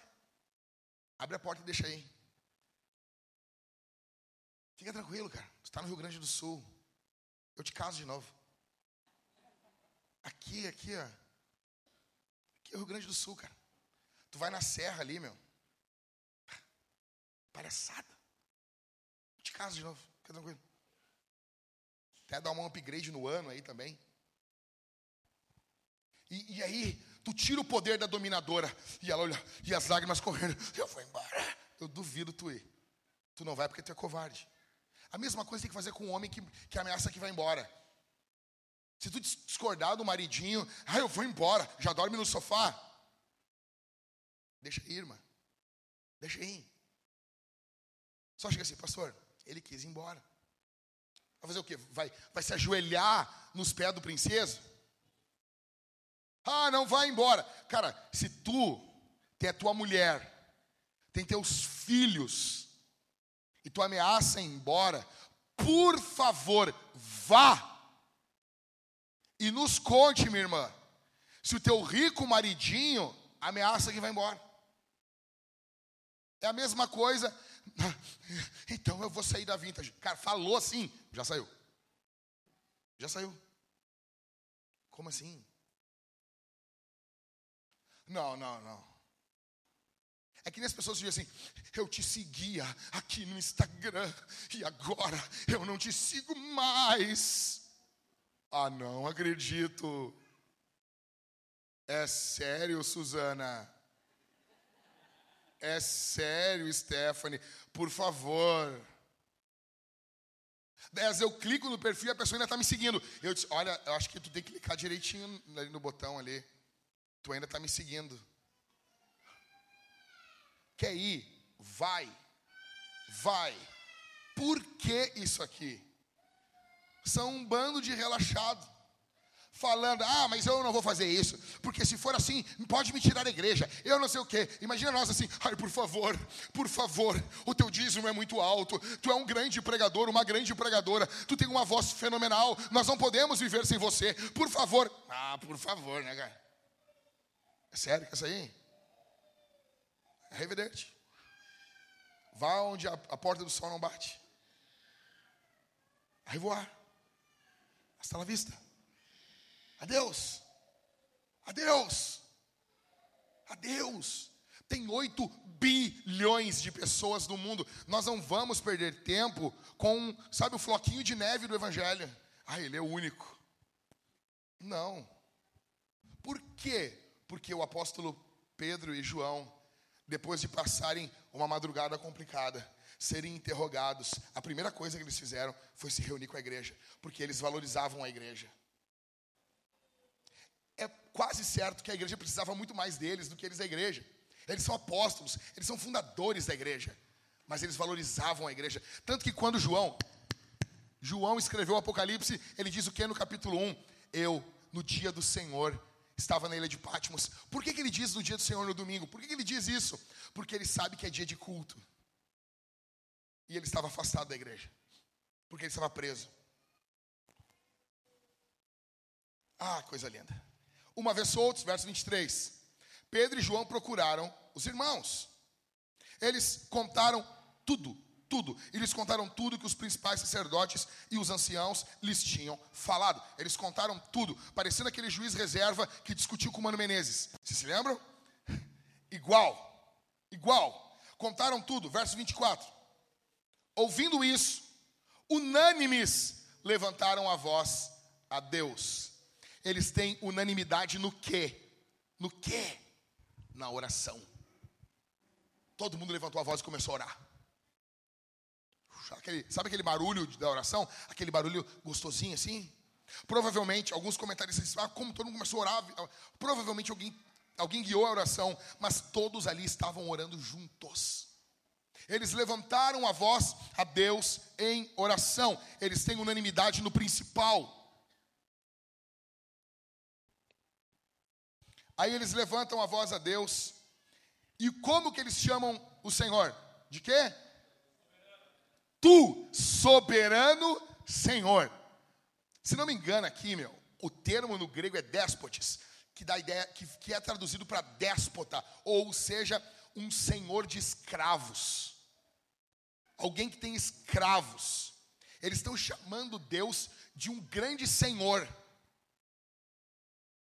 S3: Abre a porta e deixa aí. Fica tranquilo, cara. Tu está no Rio Grande do Sul. Eu te caso de novo. Aqui, aqui, ó. Aqui é o Rio Grande do Sul, cara. Tu vai na serra ali, meu. Palhaçada. Eu te caso de novo. Fica tranquilo. Até dar um upgrade no ano aí também. E, e, aí, tu tira o poder da dominadora. E ela olha, e as lágrimas correndo. Eu vou embora. Eu duvido tu ir. Tu não vai porque tu é covarde. A mesma coisa tem que fazer com o homem que, que ameaça que vai embora. Se tu discordar do maridinho, ah, eu vou embora, já dorme no sofá. Deixa ir, irmã. Deixa ir. Só chega assim, pastor, ele quis ir embora. Vai fazer o quê? Vai, vai se ajoelhar nos pés do princeso? Ah, não vai embora. Cara, se tu tem a tua mulher, tem teus filhos, e tu ameaça ir embora, por favor, vá e nos conte, minha irmã, se o teu rico maridinho ameaça que vai embora. É a mesma coisa. Então eu vou sair da vintage. Cara, falou assim, já saiu. Já saiu. Como assim? Não, não, não. É que nem as pessoas dizem assim: eu te seguia aqui no Instagram e agora eu não te sigo mais. Ah, não acredito. É sério, Suzana? É sério, Stephanie? Por favor. Dez, eu clico no perfil e a pessoa ainda está me seguindo. Eu disse, olha, eu acho que tu tem que clicar direitinho no botão ali. Tu ainda está me seguindo. Quer ir? Vai. Vai. Por que isso aqui? são um bando de relaxado. Falando, ah, mas eu não vou fazer isso, porque se for assim, pode me tirar da igreja, eu não sei o que. Imagina nós assim, ai, por favor, por favor, o teu dízimo é muito alto, tu é um grande pregador, uma grande pregadora, tu tem uma voz fenomenal, nós não podemos viver sem você, por favor. Ah, por favor, né, cara? É sério que é isso aí? É evidente. Vá onde a, a porta do sol não bate. Aí voar. Hasta la vista. Adeus. Adeus. Adeus. Tem 8 bilhões de pessoas no mundo. Nós não vamos perder tempo com, sabe, o floquinho de neve do Evangelho. Ah, ele é o único. Não. Por quê? Porque o apóstolo Pedro e João, depois de passarem uma madrugada complicada, serem interrogados, a primeira coisa que eles fizeram foi se reunir com a igreja, porque eles valorizavam a igreja. É quase certo que a igreja precisava muito mais deles do que eles da igreja. Eles são apóstolos, eles são fundadores da igreja, mas eles valorizavam a igreja. Tanto que quando João, João escreveu o Apocalipse, ele diz o que no capítulo 1? Eu, no dia do Senhor, estava na ilha de Patmos. Por que, que ele diz no dia do Senhor no domingo? Por que, que ele diz isso? Porque ele sabe que é dia de culto. E ele estava afastado da igreja, porque ele estava preso. Ah, coisa linda. Uma vez soltos, verso 23. Pedro e João procuraram os irmãos. Eles contaram tudo, tudo. Eles contaram tudo que os principais sacerdotes e os anciãos lhes tinham falado. Eles contaram tudo, parecendo aquele juiz reserva que discutiu com o Mano Menezes. Vocês se lembram? Igual, igual. Contaram tudo, verso 24. Ouvindo isso, unânimes levantaram a voz a Deus. Eles têm unanimidade no quê? No quê? Na oração. Todo mundo levantou a voz e começou a orar. Aquele, sabe aquele barulho da oração? Aquele barulho gostosinho assim? Provavelmente, alguns comentaristas disseram, ah, como todo mundo começou a orar, provavelmente alguém, alguém guiou a oração, mas todos ali estavam orando juntos. Eles levantaram a voz a Deus em oração. Eles têm unanimidade no principal. Aí eles levantam a voz a Deus. E como que eles chamam o Senhor? De quê? Tu, soberano Senhor. Se não me engano aqui, meu, o termo no grego é déspotes, que dá ideia que, que é traduzido para déspota, ou seja, um senhor de escravos. alguém que tem escravos. Eles estão chamando Deus de um grande Senhor.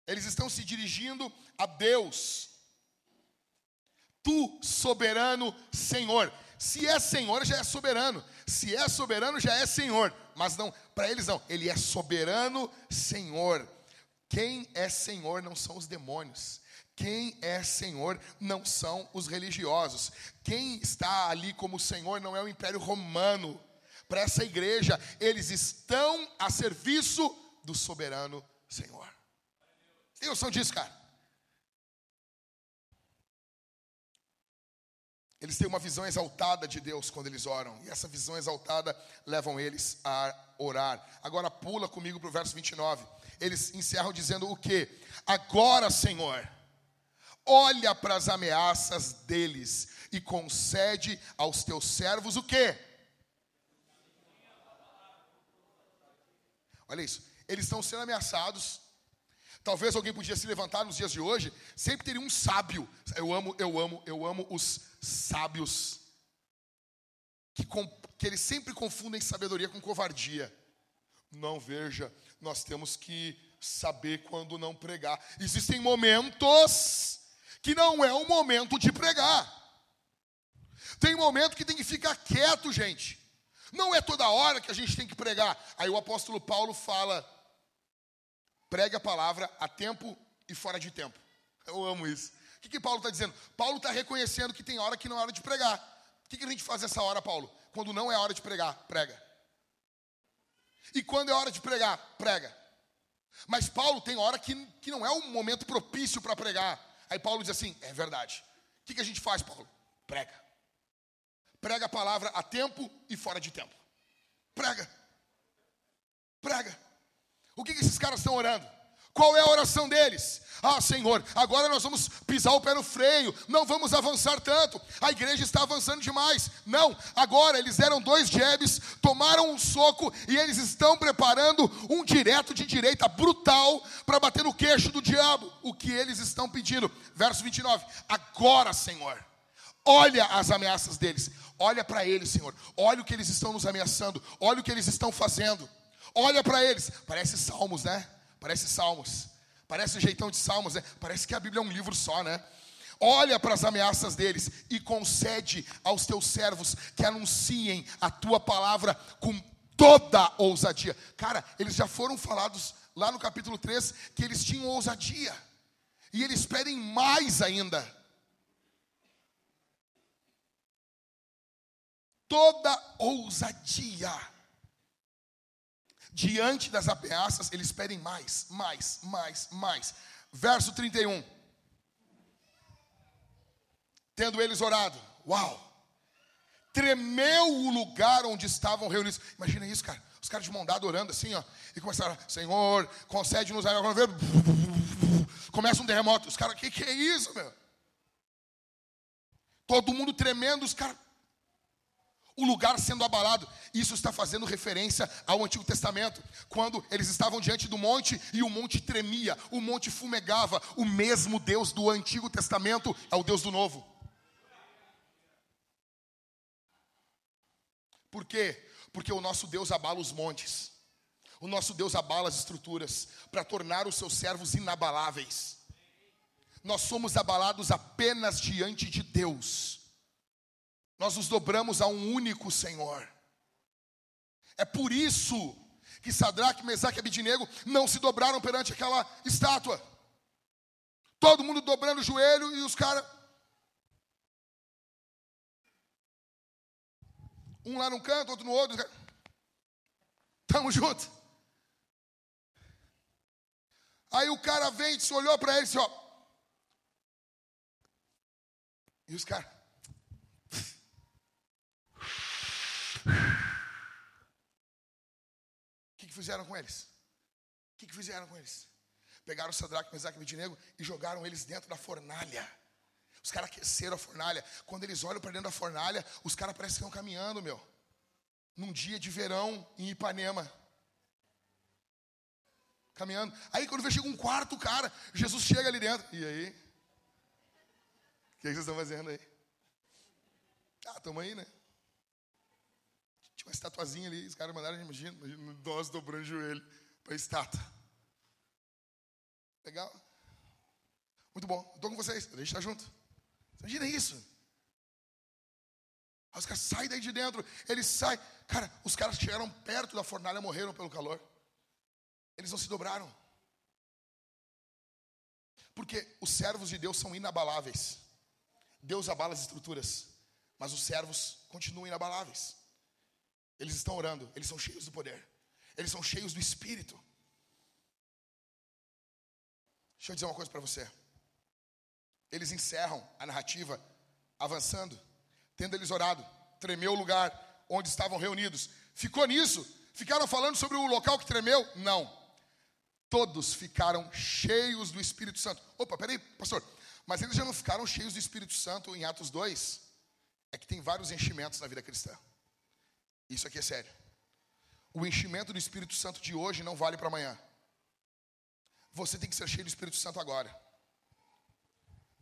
S3: Eles estão se dirigindo a Deus. Tu, soberano Senhor. Se é Senhor, já é soberano. Se é soberano, já é Senhor. Mas não, para eles não. Ele é soberano Senhor. Quem é Senhor não são os demônios. Quem é Senhor não são os religiosos. Quem está ali como Senhor não é o Império Romano. Para essa igreja, eles estão a serviço do soberano Senhor. Tem noção disso, cara? Eles têm uma visão exaltada de Deus quando eles oram, e essa visão exaltada levam eles a orar. Agora pula comigo para o verso 29. Eles encerram dizendo o que? Agora, Senhor, olha para as ameaças deles e concede aos teus servos o que? Olha isso. Eles estão sendo ameaçados Talvez alguém podia se levantar nos dias de hoje, sempre teria um sábio. Eu amo, eu amo, eu amo os sábios. Que, que eles sempre confundem sabedoria com covardia. Não, veja, nós temos que saber quando não pregar. Existem momentos que não é o momento de pregar. Tem momento que tem que ficar quieto, gente. Não é toda hora que a gente tem que pregar. Aí o apóstolo Paulo fala Pregue a palavra a tempo e fora de tempo. Eu amo isso. O que, que Paulo está dizendo? Paulo está reconhecendo que tem hora que não é hora de pregar. O que, que a gente faz nessa hora, Paulo? Quando não é hora de pregar, prega. E quando é hora de pregar, prega. Mas Paulo tem hora que, que não é um momento propício para pregar. Aí Paulo diz assim: é verdade. O que, que a gente faz, Paulo? Prega. Prega a palavra a tempo e fora de tempo. Prega. Prega. O que, esses caras estão orando? Qual é a oração deles? Ah, Senhor, agora nós vamos pisar o pé no freio, não vamos avançar tanto, a igreja está avançando demais. Não, agora eles deram dois jabs, tomaram um soco e eles estão preparando um direto de direita brutal para bater no queixo do diabo. O que eles estão pedindo? Verso 29. Agora, Senhor, olha as ameaças deles, olha para eles, Senhor, olha o que eles estão nos ameaçando, olha o que eles estão fazendo. Olha para eles, parece salmos, né? Parece salmos. Parece jeitão de salmos, né? Parece que a Bíblia é um livro só, né? Olha para as ameaças deles e concede aos teus servos que anunciem a tua palavra com toda ousadia. Cara, eles já foram falados lá no capítulo 3 que eles tinham ousadia. E eles pedem mais ainda. Toda ousadia diante das ameaças, eles pedem mais, mais, mais, mais. Verso 31. Tendo eles orado, uau! Tremeu o lugar onde estavam reunidos. Imagina isso, cara. Os caras de mão dada orando assim, ó. E começaram, Senhor, concede-nos aí. Começa um terremoto. Os caras, o que, que é isso, meu? Todo mundo tremendo, os caras o lugar sendo abalado. Isso está fazendo referência ao Antigo Testamento, quando eles estavam diante do monte e o monte tremia, o monte fumegava. O mesmo Deus do Antigo Testamento é o Deus do Novo. Por quê? Porque o nosso Deus abala os montes. O nosso Deus abala as estruturas para tornar os seus servos inabaláveis. Nós somos abalados apenas diante de Deus nós nos dobramos a um único Senhor. É por isso que Sadraque, Mesaque e Abidinego não se dobraram perante aquela estátua. Todo mundo dobrando o joelho e os caras. Um lá num canto, outro no outro. Tamo junto. Aí o cara vem e se olhou para ele e disse: Ó. E os caras. O que, que fizeram com eles? O que, que fizeram com eles? Pegaram Sadraque, Mesaque e Abednego e jogaram eles dentro da fornalha. Os caras aqueceram a fornalha. Quando eles olham para dentro da fornalha, os caras parecem que estão caminhando, meu. Num dia de verão em Ipanema. Caminhando. Aí quando chega um quarto cara, Jesus chega ali dentro. E aí? O que, que vocês estão fazendo aí? Ah, estamos aí, né? Uma estatuazinha ali, os caras mandaram, imagina, imagina nós dobrando o joelho para a estátua. Legal? Muito bom. Estou com vocês, deixa estar junto. Imagina isso. Os caras saem daí de dentro, eles saem. Cara, os caras chegaram perto da fornalha morreram pelo calor. Eles não se dobraram. Porque os servos de Deus são inabaláveis. Deus abala as estruturas, mas os servos continuam inabaláveis. Eles estão orando, eles são cheios do poder, eles são cheios do Espírito. Deixa eu dizer uma coisa para você. Eles encerram a narrativa avançando, tendo eles orado, tremeu o lugar onde estavam reunidos. Ficou nisso? Ficaram falando sobre o local que tremeu? Não. Todos ficaram cheios do Espírito Santo. Opa, peraí, pastor. Mas eles já não ficaram cheios do Espírito Santo em Atos 2? É que tem vários enchimentos na vida cristã. Isso aqui é sério. O enchimento do Espírito Santo de hoje não vale para amanhã. Você tem que ser cheio do Espírito Santo agora.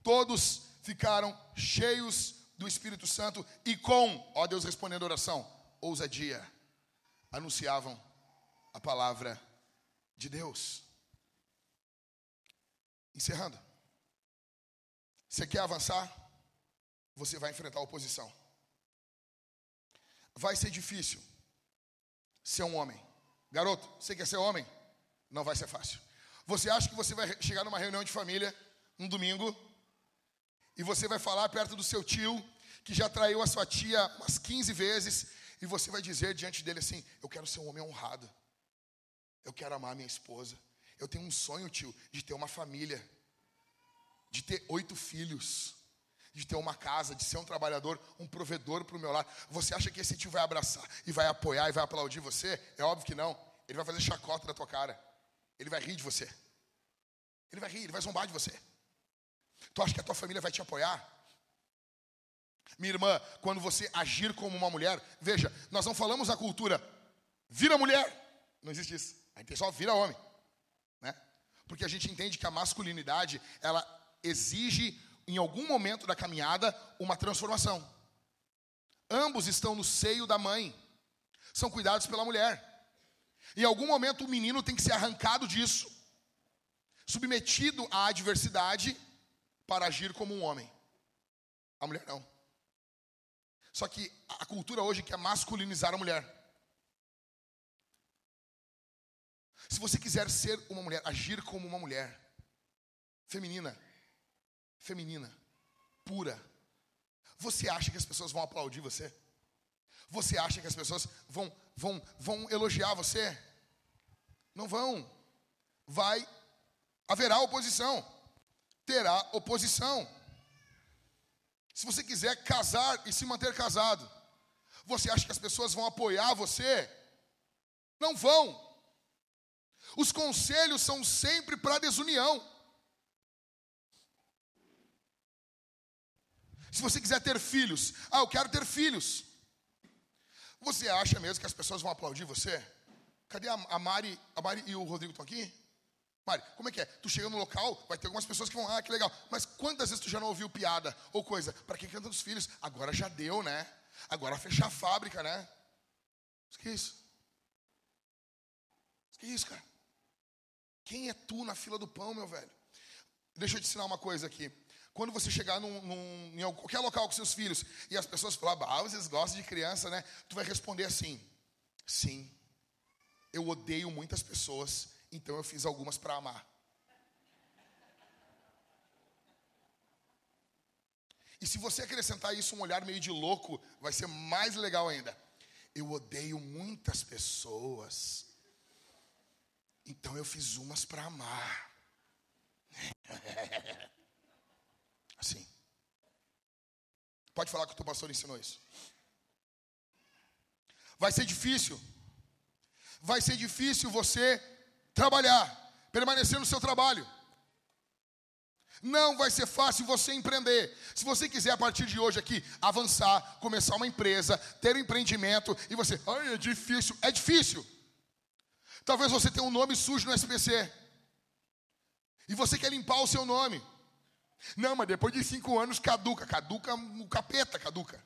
S3: Todos ficaram cheios do Espírito Santo e com, ó Deus respondendo a oração, ousadia, anunciavam a palavra de Deus. Encerrando. Você quer avançar? Você vai enfrentar oposição. Vai ser difícil ser um homem. Garoto, você quer ser homem? Não vai ser fácil. Você acha que você vai chegar numa reunião de família, um domingo, e você vai falar perto do seu tio, que já traiu a sua tia umas 15 vezes, e você vai dizer diante dele assim: Eu quero ser um homem honrado. Eu quero amar minha esposa. Eu tenho um sonho, tio, de ter uma família, de ter oito filhos de ter uma casa, de ser um trabalhador, um provedor para o meu lar. Você acha que esse tio vai abraçar e vai apoiar e vai aplaudir você? É óbvio que não. Ele vai fazer chacota na tua cara. Ele vai rir de você. Ele vai rir, ele vai zombar de você. Tu acha que a tua família vai te apoiar? Minha irmã, quando você agir como uma mulher, veja, nós não falamos a cultura vira mulher. Não existe isso. A gente só vira homem. Né? Porque a gente entende que a masculinidade, ela exige em algum momento da caminhada, uma transformação. Ambos estão no seio da mãe, são cuidados pela mulher. Em algum momento o menino tem que ser arrancado disso, submetido à adversidade para agir como um homem. A mulher não. Só que a cultura hoje quer masculinizar a mulher. Se você quiser ser uma mulher, agir como uma mulher feminina, feminina, pura. Você acha que as pessoas vão aplaudir você? Você acha que as pessoas vão vão vão elogiar você? Não vão. Vai haverá oposição. Terá oposição. Se você quiser casar e se manter casado, você acha que as pessoas vão apoiar você? Não vão. Os conselhos são sempre para desunião. Se você quiser ter filhos, ah, eu quero ter filhos. Você acha mesmo que as pessoas vão aplaudir você? Cadê a, Mari? A Mari e o Rodrigo estão aqui? Mari, como é que é? Tu chega no local, vai ter algumas pessoas que vão, ah, que legal. Mas quantas vezes tu já não ouviu piada ou coisa? Para quem canta dos filhos? Agora já deu, né? Agora fechar a fábrica, né? O que é isso? O que é isso, cara? Quem é tu na fila do pão, meu velho? Deixa eu te ensinar uma coisa aqui. Quando você chegar num, num, em qualquer local com seus filhos e as pessoas falar, ah, vocês gostam de criança, né? Tu vai responder assim: sim, eu odeio muitas pessoas, então eu fiz algumas para amar. E se você acrescentar isso um olhar meio de louco, vai ser mais legal ainda. Eu odeio muitas pessoas, então eu fiz umas para amar. Assim. Pode falar que o teu pastor ensinou isso. Vai ser difícil. Vai ser difícil você trabalhar, permanecer no seu trabalho. Não vai ser fácil você empreender. Se você quiser a partir de hoje aqui avançar, começar uma empresa, ter um empreendimento e você, ai, é difícil, é difícil. Talvez você tenha um nome sujo no SPC. E você quer limpar o seu nome. Não, mas depois de cinco anos caduca. Caduca o capeta, caduca.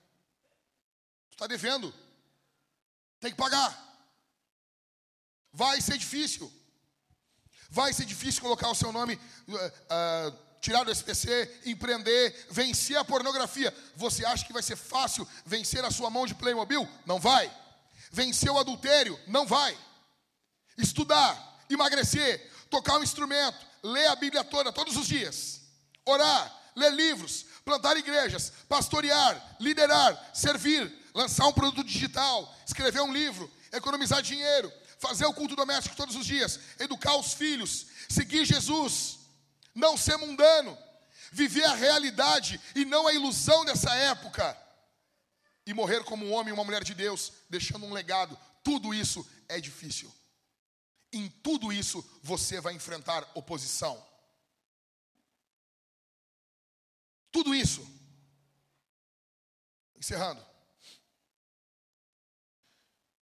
S3: Tu está devendo. Tem que pagar. Vai ser difícil. Vai ser difícil colocar o seu nome, uh, uh, tirar do SPC, empreender, vencer a pornografia. Você acha que vai ser fácil vencer a sua mão de Playmobil? Não vai. Vencer o adultério? Não vai. Estudar, emagrecer, tocar um instrumento, ler a Bíblia toda, todos os dias. Orar, ler livros, plantar igrejas, pastorear, liderar, servir, lançar um produto digital, escrever um livro, economizar dinheiro, fazer o culto doméstico todos os dias, educar os filhos, seguir Jesus, não ser mundano, viver a realidade e não a ilusão dessa época, e morrer como um homem e uma mulher de Deus, deixando um legado. Tudo isso é difícil. Em tudo isso você vai enfrentar oposição. Tudo isso. Encerrando.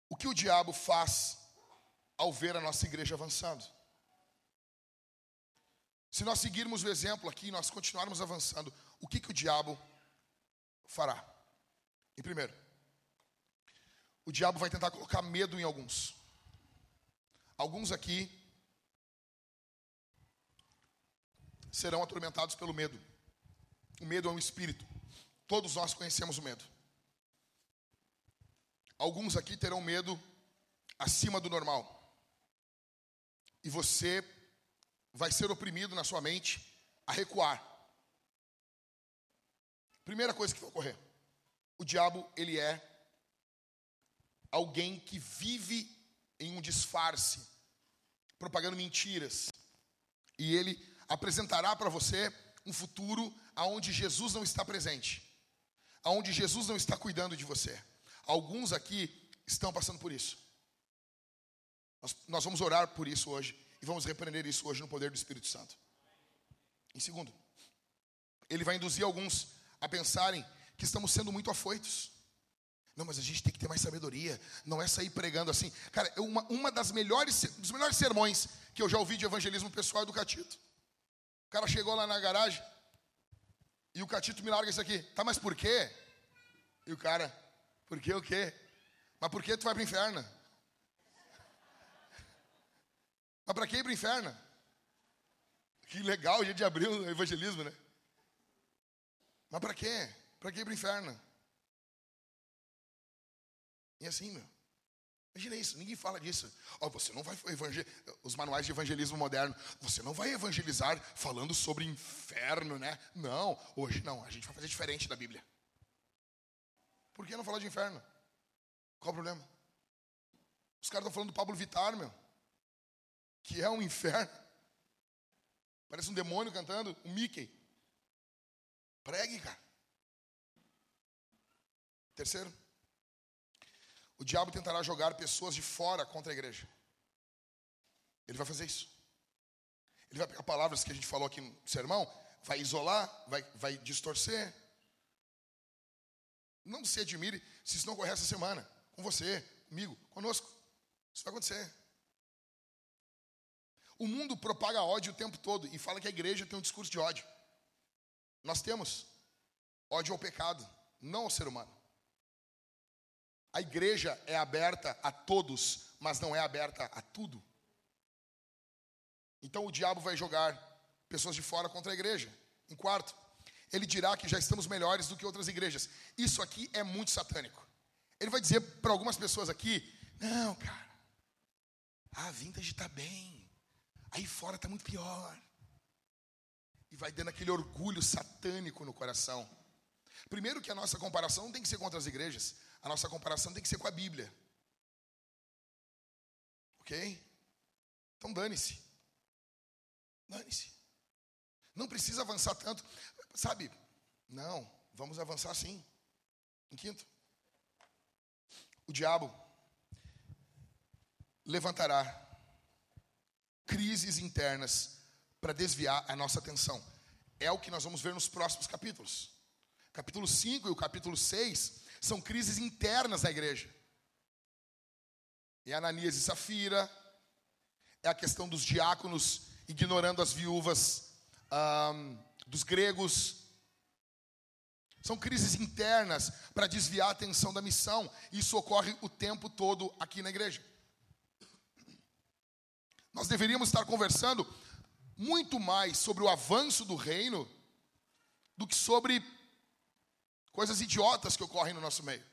S3: O que o diabo faz ao ver a nossa igreja avançando? Se nós seguirmos o exemplo aqui, nós continuarmos avançando, o que, que o diabo fará? Em primeiro, o diabo vai tentar colocar medo em alguns. Alguns aqui serão atormentados pelo medo. O medo é um espírito. Todos nós conhecemos o medo. Alguns aqui terão medo acima do normal. E você vai ser oprimido na sua mente a recuar. Primeira coisa que vai ocorrer. O diabo, ele é alguém que vive em um disfarce, propagando mentiras. E ele apresentará para você um futuro aonde Jesus não está presente, aonde Jesus não está cuidando de você. Alguns aqui estão passando por isso. Nós, nós vamos orar por isso hoje e vamos repreender isso hoje no poder do Espírito Santo. Em segundo, ele vai induzir alguns a pensarem que estamos sendo muito afoitos. Não, mas a gente tem que ter mais sabedoria. Não é sair pregando assim. Cara, uma, uma das melhores, dos melhores sermões que eu já ouvi de evangelismo pessoal é do Catito. Cara chegou lá na garagem e o Catito me larga isso aqui. Tá, mas por quê? E o cara, por quê o quê? Mas por que tu vai para o inferno? Mas para que ir para o inferno? Que legal, dia de abril, evangelismo, né? Mas para quê? Para que ir para o inferno? E assim, meu. Imagina isso, ninguém fala disso. Oh, você não vai evangelizar, os manuais de evangelismo moderno, você não vai evangelizar falando sobre inferno, né? Não, hoje não, a gente vai fazer diferente da Bíblia. Por que não falar de inferno? Qual o problema? Os caras estão falando do Pablo Vittar, meu, que é um inferno. Parece um demônio cantando, um Mickey. Pregue, cara. Terceiro, o diabo tentará jogar pessoas de fora contra a igreja. Ele vai fazer isso. Ele vai pegar palavras que a gente falou aqui no sermão, vai isolar, vai, vai distorcer. Não se admire se isso não ocorrer essa semana, com você, comigo, conosco. Isso vai acontecer. O mundo propaga ódio o tempo todo e fala que a igreja tem um discurso de ódio. Nós temos ódio ao pecado, não ao ser humano. A igreja é aberta a todos, mas não é aberta a tudo. Então o diabo vai jogar pessoas de fora contra a igreja. Em quarto, ele dirá que já estamos melhores do que outras igrejas. Isso aqui é muito satânico. Ele vai dizer para algumas pessoas aqui: não, cara, a vintage está bem, aí fora está muito pior. E vai dando aquele orgulho satânico no coração. Primeiro, que a nossa comparação não tem que ser contra as igrejas, a nossa comparação tem que ser com a Bíblia. Ok? Então dane-se. Dane-se. Não precisa avançar tanto. Sabe? Não, vamos avançar sim. Em quinto, o diabo levantará crises internas para desviar a nossa atenção. É o que nós vamos ver nos próximos capítulos. Capítulo 5 e o capítulo 6 são crises internas da igreja. É Ananias e Safira, é a questão dos diáconos ignorando as viúvas um, dos gregos. São crises internas para desviar a atenção da missão. Isso ocorre o tempo todo aqui na igreja. Nós deveríamos estar conversando muito mais sobre o avanço do reino do que sobre coisas idiotas que ocorrem no nosso meio.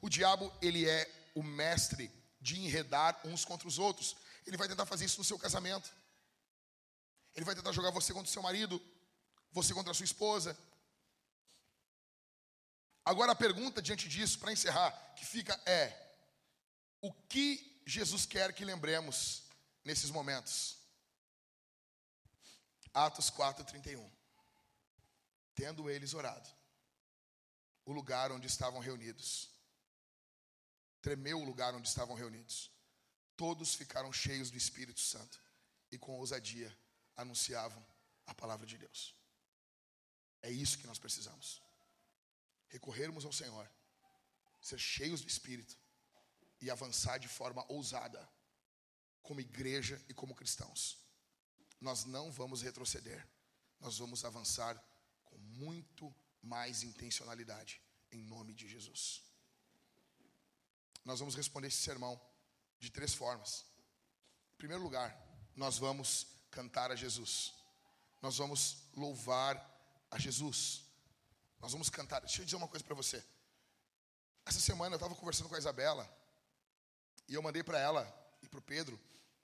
S3: O diabo, ele é o mestre de enredar uns contra os outros. Ele vai tentar fazer isso no seu casamento. Ele vai tentar jogar você contra o seu marido, você contra a sua esposa, Agora a pergunta diante disso, para encerrar, que fica é: o que Jesus quer que lembremos nesses momentos? Atos 4:31. Tendo eles orado, o lugar onde estavam reunidos tremeu o lugar onde estavam reunidos. Todos ficaram cheios do Espírito Santo e com ousadia anunciavam a palavra de Deus. É isso que nós precisamos recorrermos ao Senhor, ser cheios do Espírito e avançar de forma ousada, como igreja e como cristãos. Nós não vamos retroceder, nós vamos avançar com muito mais intencionalidade, em nome de Jesus. Nós vamos responder esse sermão de três formas. Em primeiro lugar, nós vamos cantar a Jesus, nós vamos louvar a Jesus. Nós vamos cantar. Deixa eu dizer uma coisa para você. Essa semana eu estava conversando com a Isabela e eu mandei para ela e para o Pedro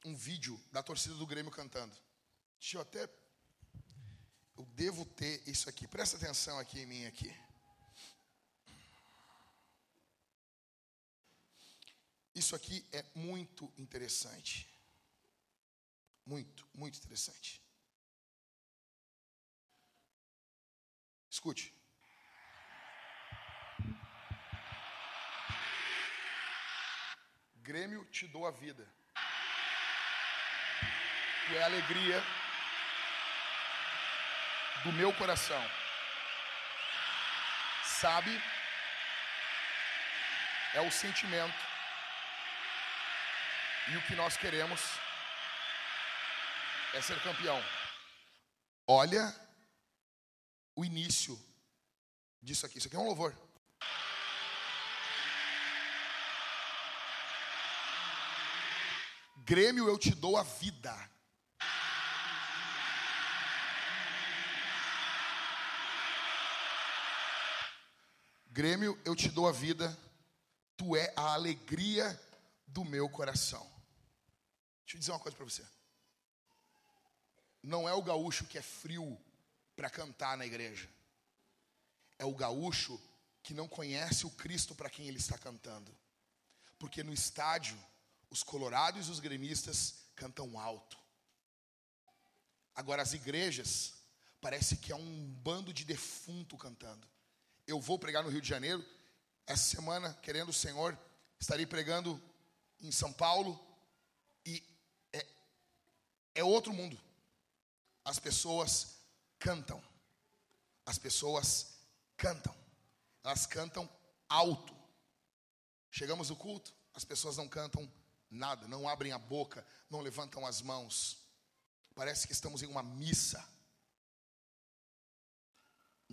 S3: um vídeo da torcida do Grêmio cantando. Deixa eu até. Eu devo ter isso aqui. Presta atenção aqui em mim aqui. Isso aqui é muito interessante. Muito, muito interessante. Escute. Grêmio, te dou a vida. Tu é alegria do meu coração. Sabe? É o sentimento. E o que nós queremos é ser campeão. Olha o início disso aqui. Isso aqui é um louvor. Grêmio, eu te dou a vida. Grêmio, eu te dou a vida. Tu é a alegria do meu coração. Deixa eu dizer uma coisa para você. Não é o gaúcho que é frio para cantar na igreja. É o gaúcho que não conhece o Cristo para quem ele está cantando. Porque no estádio os colorados e os gremistas cantam alto. Agora, as igrejas, parece que é um bando de defunto cantando. Eu vou pregar no Rio de Janeiro, essa semana, querendo o Senhor, estarei pregando em São Paulo, e é, é outro mundo. As pessoas cantam, as pessoas cantam, elas cantam alto. Chegamos no culto, as pessoas não cantam nada, não abrem a boca, não levantam as mãos. Parece que estamos em uma missa.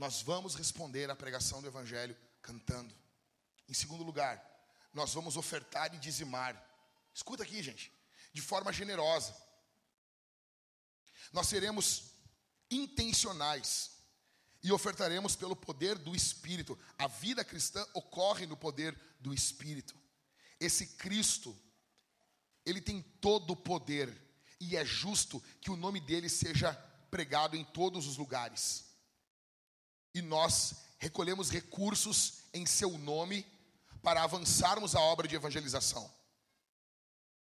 S3: Nós vamos responder à pregação do Evangelho cantando. Em segundo lugar, nós vamos ofertar e dizimar. Escuta aqui, gente, de forma generosa. Nós seremos intencionais e ofertaremos pelo poder do Espírito. A vida cristã ocorre no poder do Espírito. Esse Cristo ele tem todo o poder e é justo que o nome dele seja pregado em todos os lugares. E nós recolhemos recursos em seu nome para avançarmos a obra de evangelização.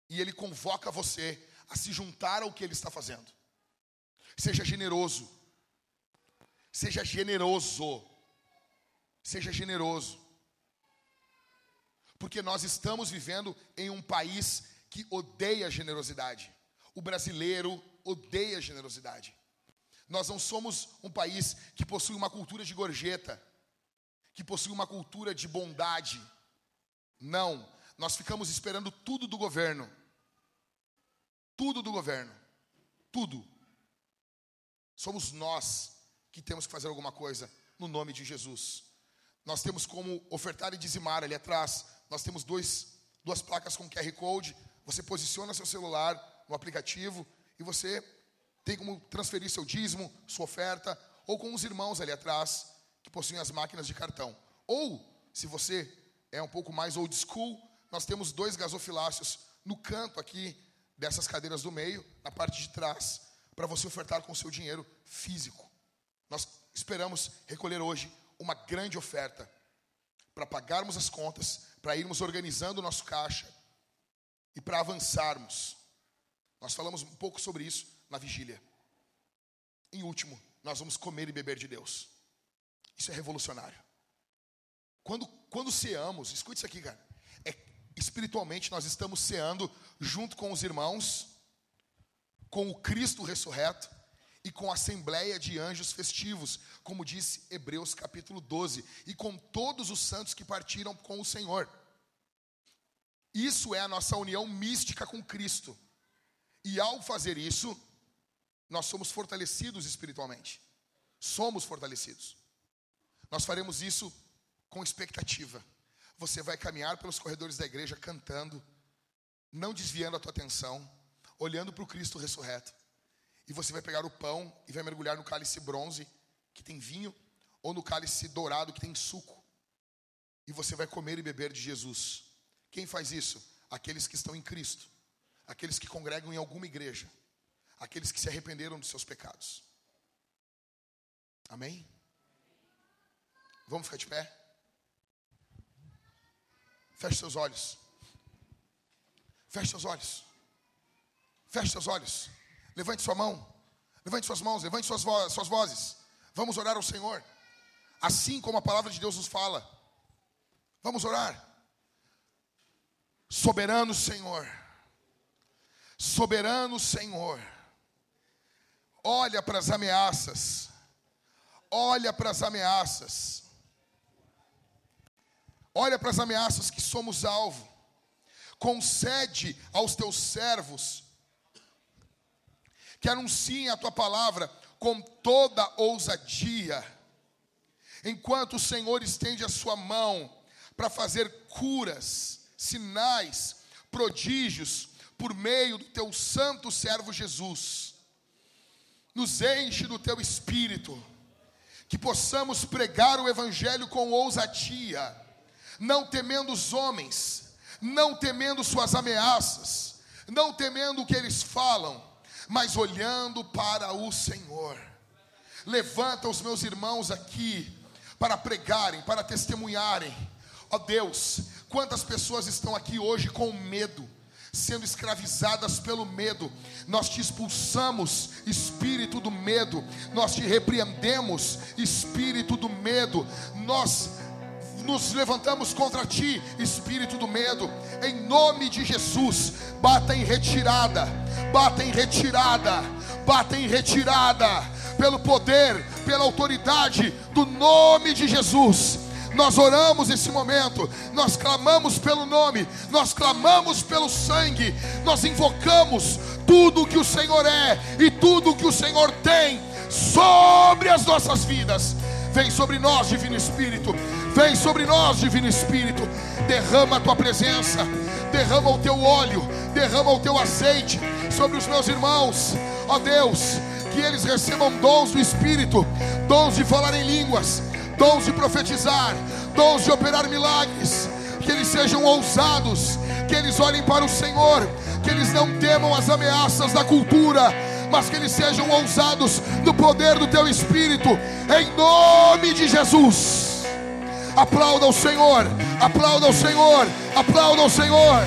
S3: E ele convoca você a se juntar ao que ele está fazendo. Seja generoso. Seja generoso. Seja generoso. Porque nós estamos vivendo em um país que odeia generosidade. O brasileiro odeia generosidade. Nós não somos um país que possui uma cultura de gorjeta, que possui uma cultura de bondade. Não, nós ficamos esperando tudo do governo. Tudo do governo. Tudo. Somos nós que temos que fazer alguma coisa no nome de Jesus. Nós temos como ofertar e dizimar ali atrás. Nós temos dois, duas placas com QR Code. Você posiciona seu celular no aplicativo e você tem como transferir seu dízimo, sua oferta, ou com os irmãos ali atrás que possuem as máquinas de cartão. Ou, se você é um pouco mais old school, nós temos dois gasofiláceos no canto aqui dessas cadeiras do meio, na parte de trás, para você ofertar com o seu dinheiro físico. Nós esperamos recolher hoje uma grande oferta para pagarmos as contas, para irmos organizando o nosso caixa e para avançarmos. Nós falamos um pouco sobre isso na vigília. Em último, nós vamos comer e beber de Deus. Isso é revolucionário. Quando, quando ceamos, escute isso aqui, cara. É, espiritualmente, nós estamos ceando junto com os irmãos, com o Cristo ressurreto e com a assembleia de anjos festivos, como disse Hebreus capítulo 12, e com todos os santos que partiram com o Senhor. Isso é a nossa união mística com Cristo. E ao fazer isso, nós somos fortalecidos espiritualmente. Somos fortalecidos. Nós faremos isso com expectativa. Você vai caminhar pelos corredores da igreja cantando, não desviando a tua atenção, olhando para o Cristo ressurreto. E você vai pegar o pão e vai mergulhar no cálice bronze, que tem vinho, ou no cálice dourado, que tem suco. E você vai comer e beber de Jesus. Quem faz isso? Aqueles que estão em Cristo, aqueles que congregam em alguma igreja aqueles que se arrependeram dos seus pecados. Amém? Vamos ficar de pé? Feche seus olhos. Feche seus olhos. Feche seus olhos. Levante sua mão. Levante suas mãos. Levante suas, vo suas vozes. Vamos orar ao Senhor. Assim como a palavra de Deus nos fala. Vamos orar. Soberano Senhor. Soberano Senhor olha para as ameaças, olha para as ameaças, olha para as ameaças que somos alvo, concede aos teus servos que anunciem a tua palavra com toda ousadia, enquanto o Senhor estende a sua mão para fazer curas, sinais, prodígios, por meio do teu santo servo Jesus nos enche do teu espírito, que possamos pregar o evangelho com ousadia, não temendo os homens, não temendo suas ameaças, não temendo o que eles falam, mas olhando para o Senhor. Levanta os meus irmãos aqui para pregarem, para testemunharem. Ó oh Deus, quantas pessoas estão aqui hoje com medo, sendo escravizadas pelo medo. Nós te expulsamos, espírito do medo. Nós te repreendemos, espírito do medo. Nós nos levantamos contra ti, espírito do medo. Em nome de Jesus, bata em retirada. Bata em retirada. Bata em retirada pelo poder, pela autoridade do nome de Jesus nós oramos esse momento, nós clamamos pelo nome, nós clamamos pelo sangue, nós invocamos tudo que o Senhor é e tudo que o Senhor tem sobre as nossas vidas. Vem sobre nós, Divino Espírito. Vem sobre nós, Divino Espírito. Derrama a tua presença, derrama o teu óleo, derrama o teu azeite sobre os meus irmãos. Ó Deus, que eles recebam dons do Espírito, dons de falar em línguas, dons de profetizar, dons de operar milagres, que eles sejam ousados, que eles olhem para o Senhor, que eles não temam as ameaças da cultura, mas que eles sejam ousados no poder do teu Espírito, em nome de Jesus. Aplauda o Senhor, aplauda o Senhor, aplauda o Senhor.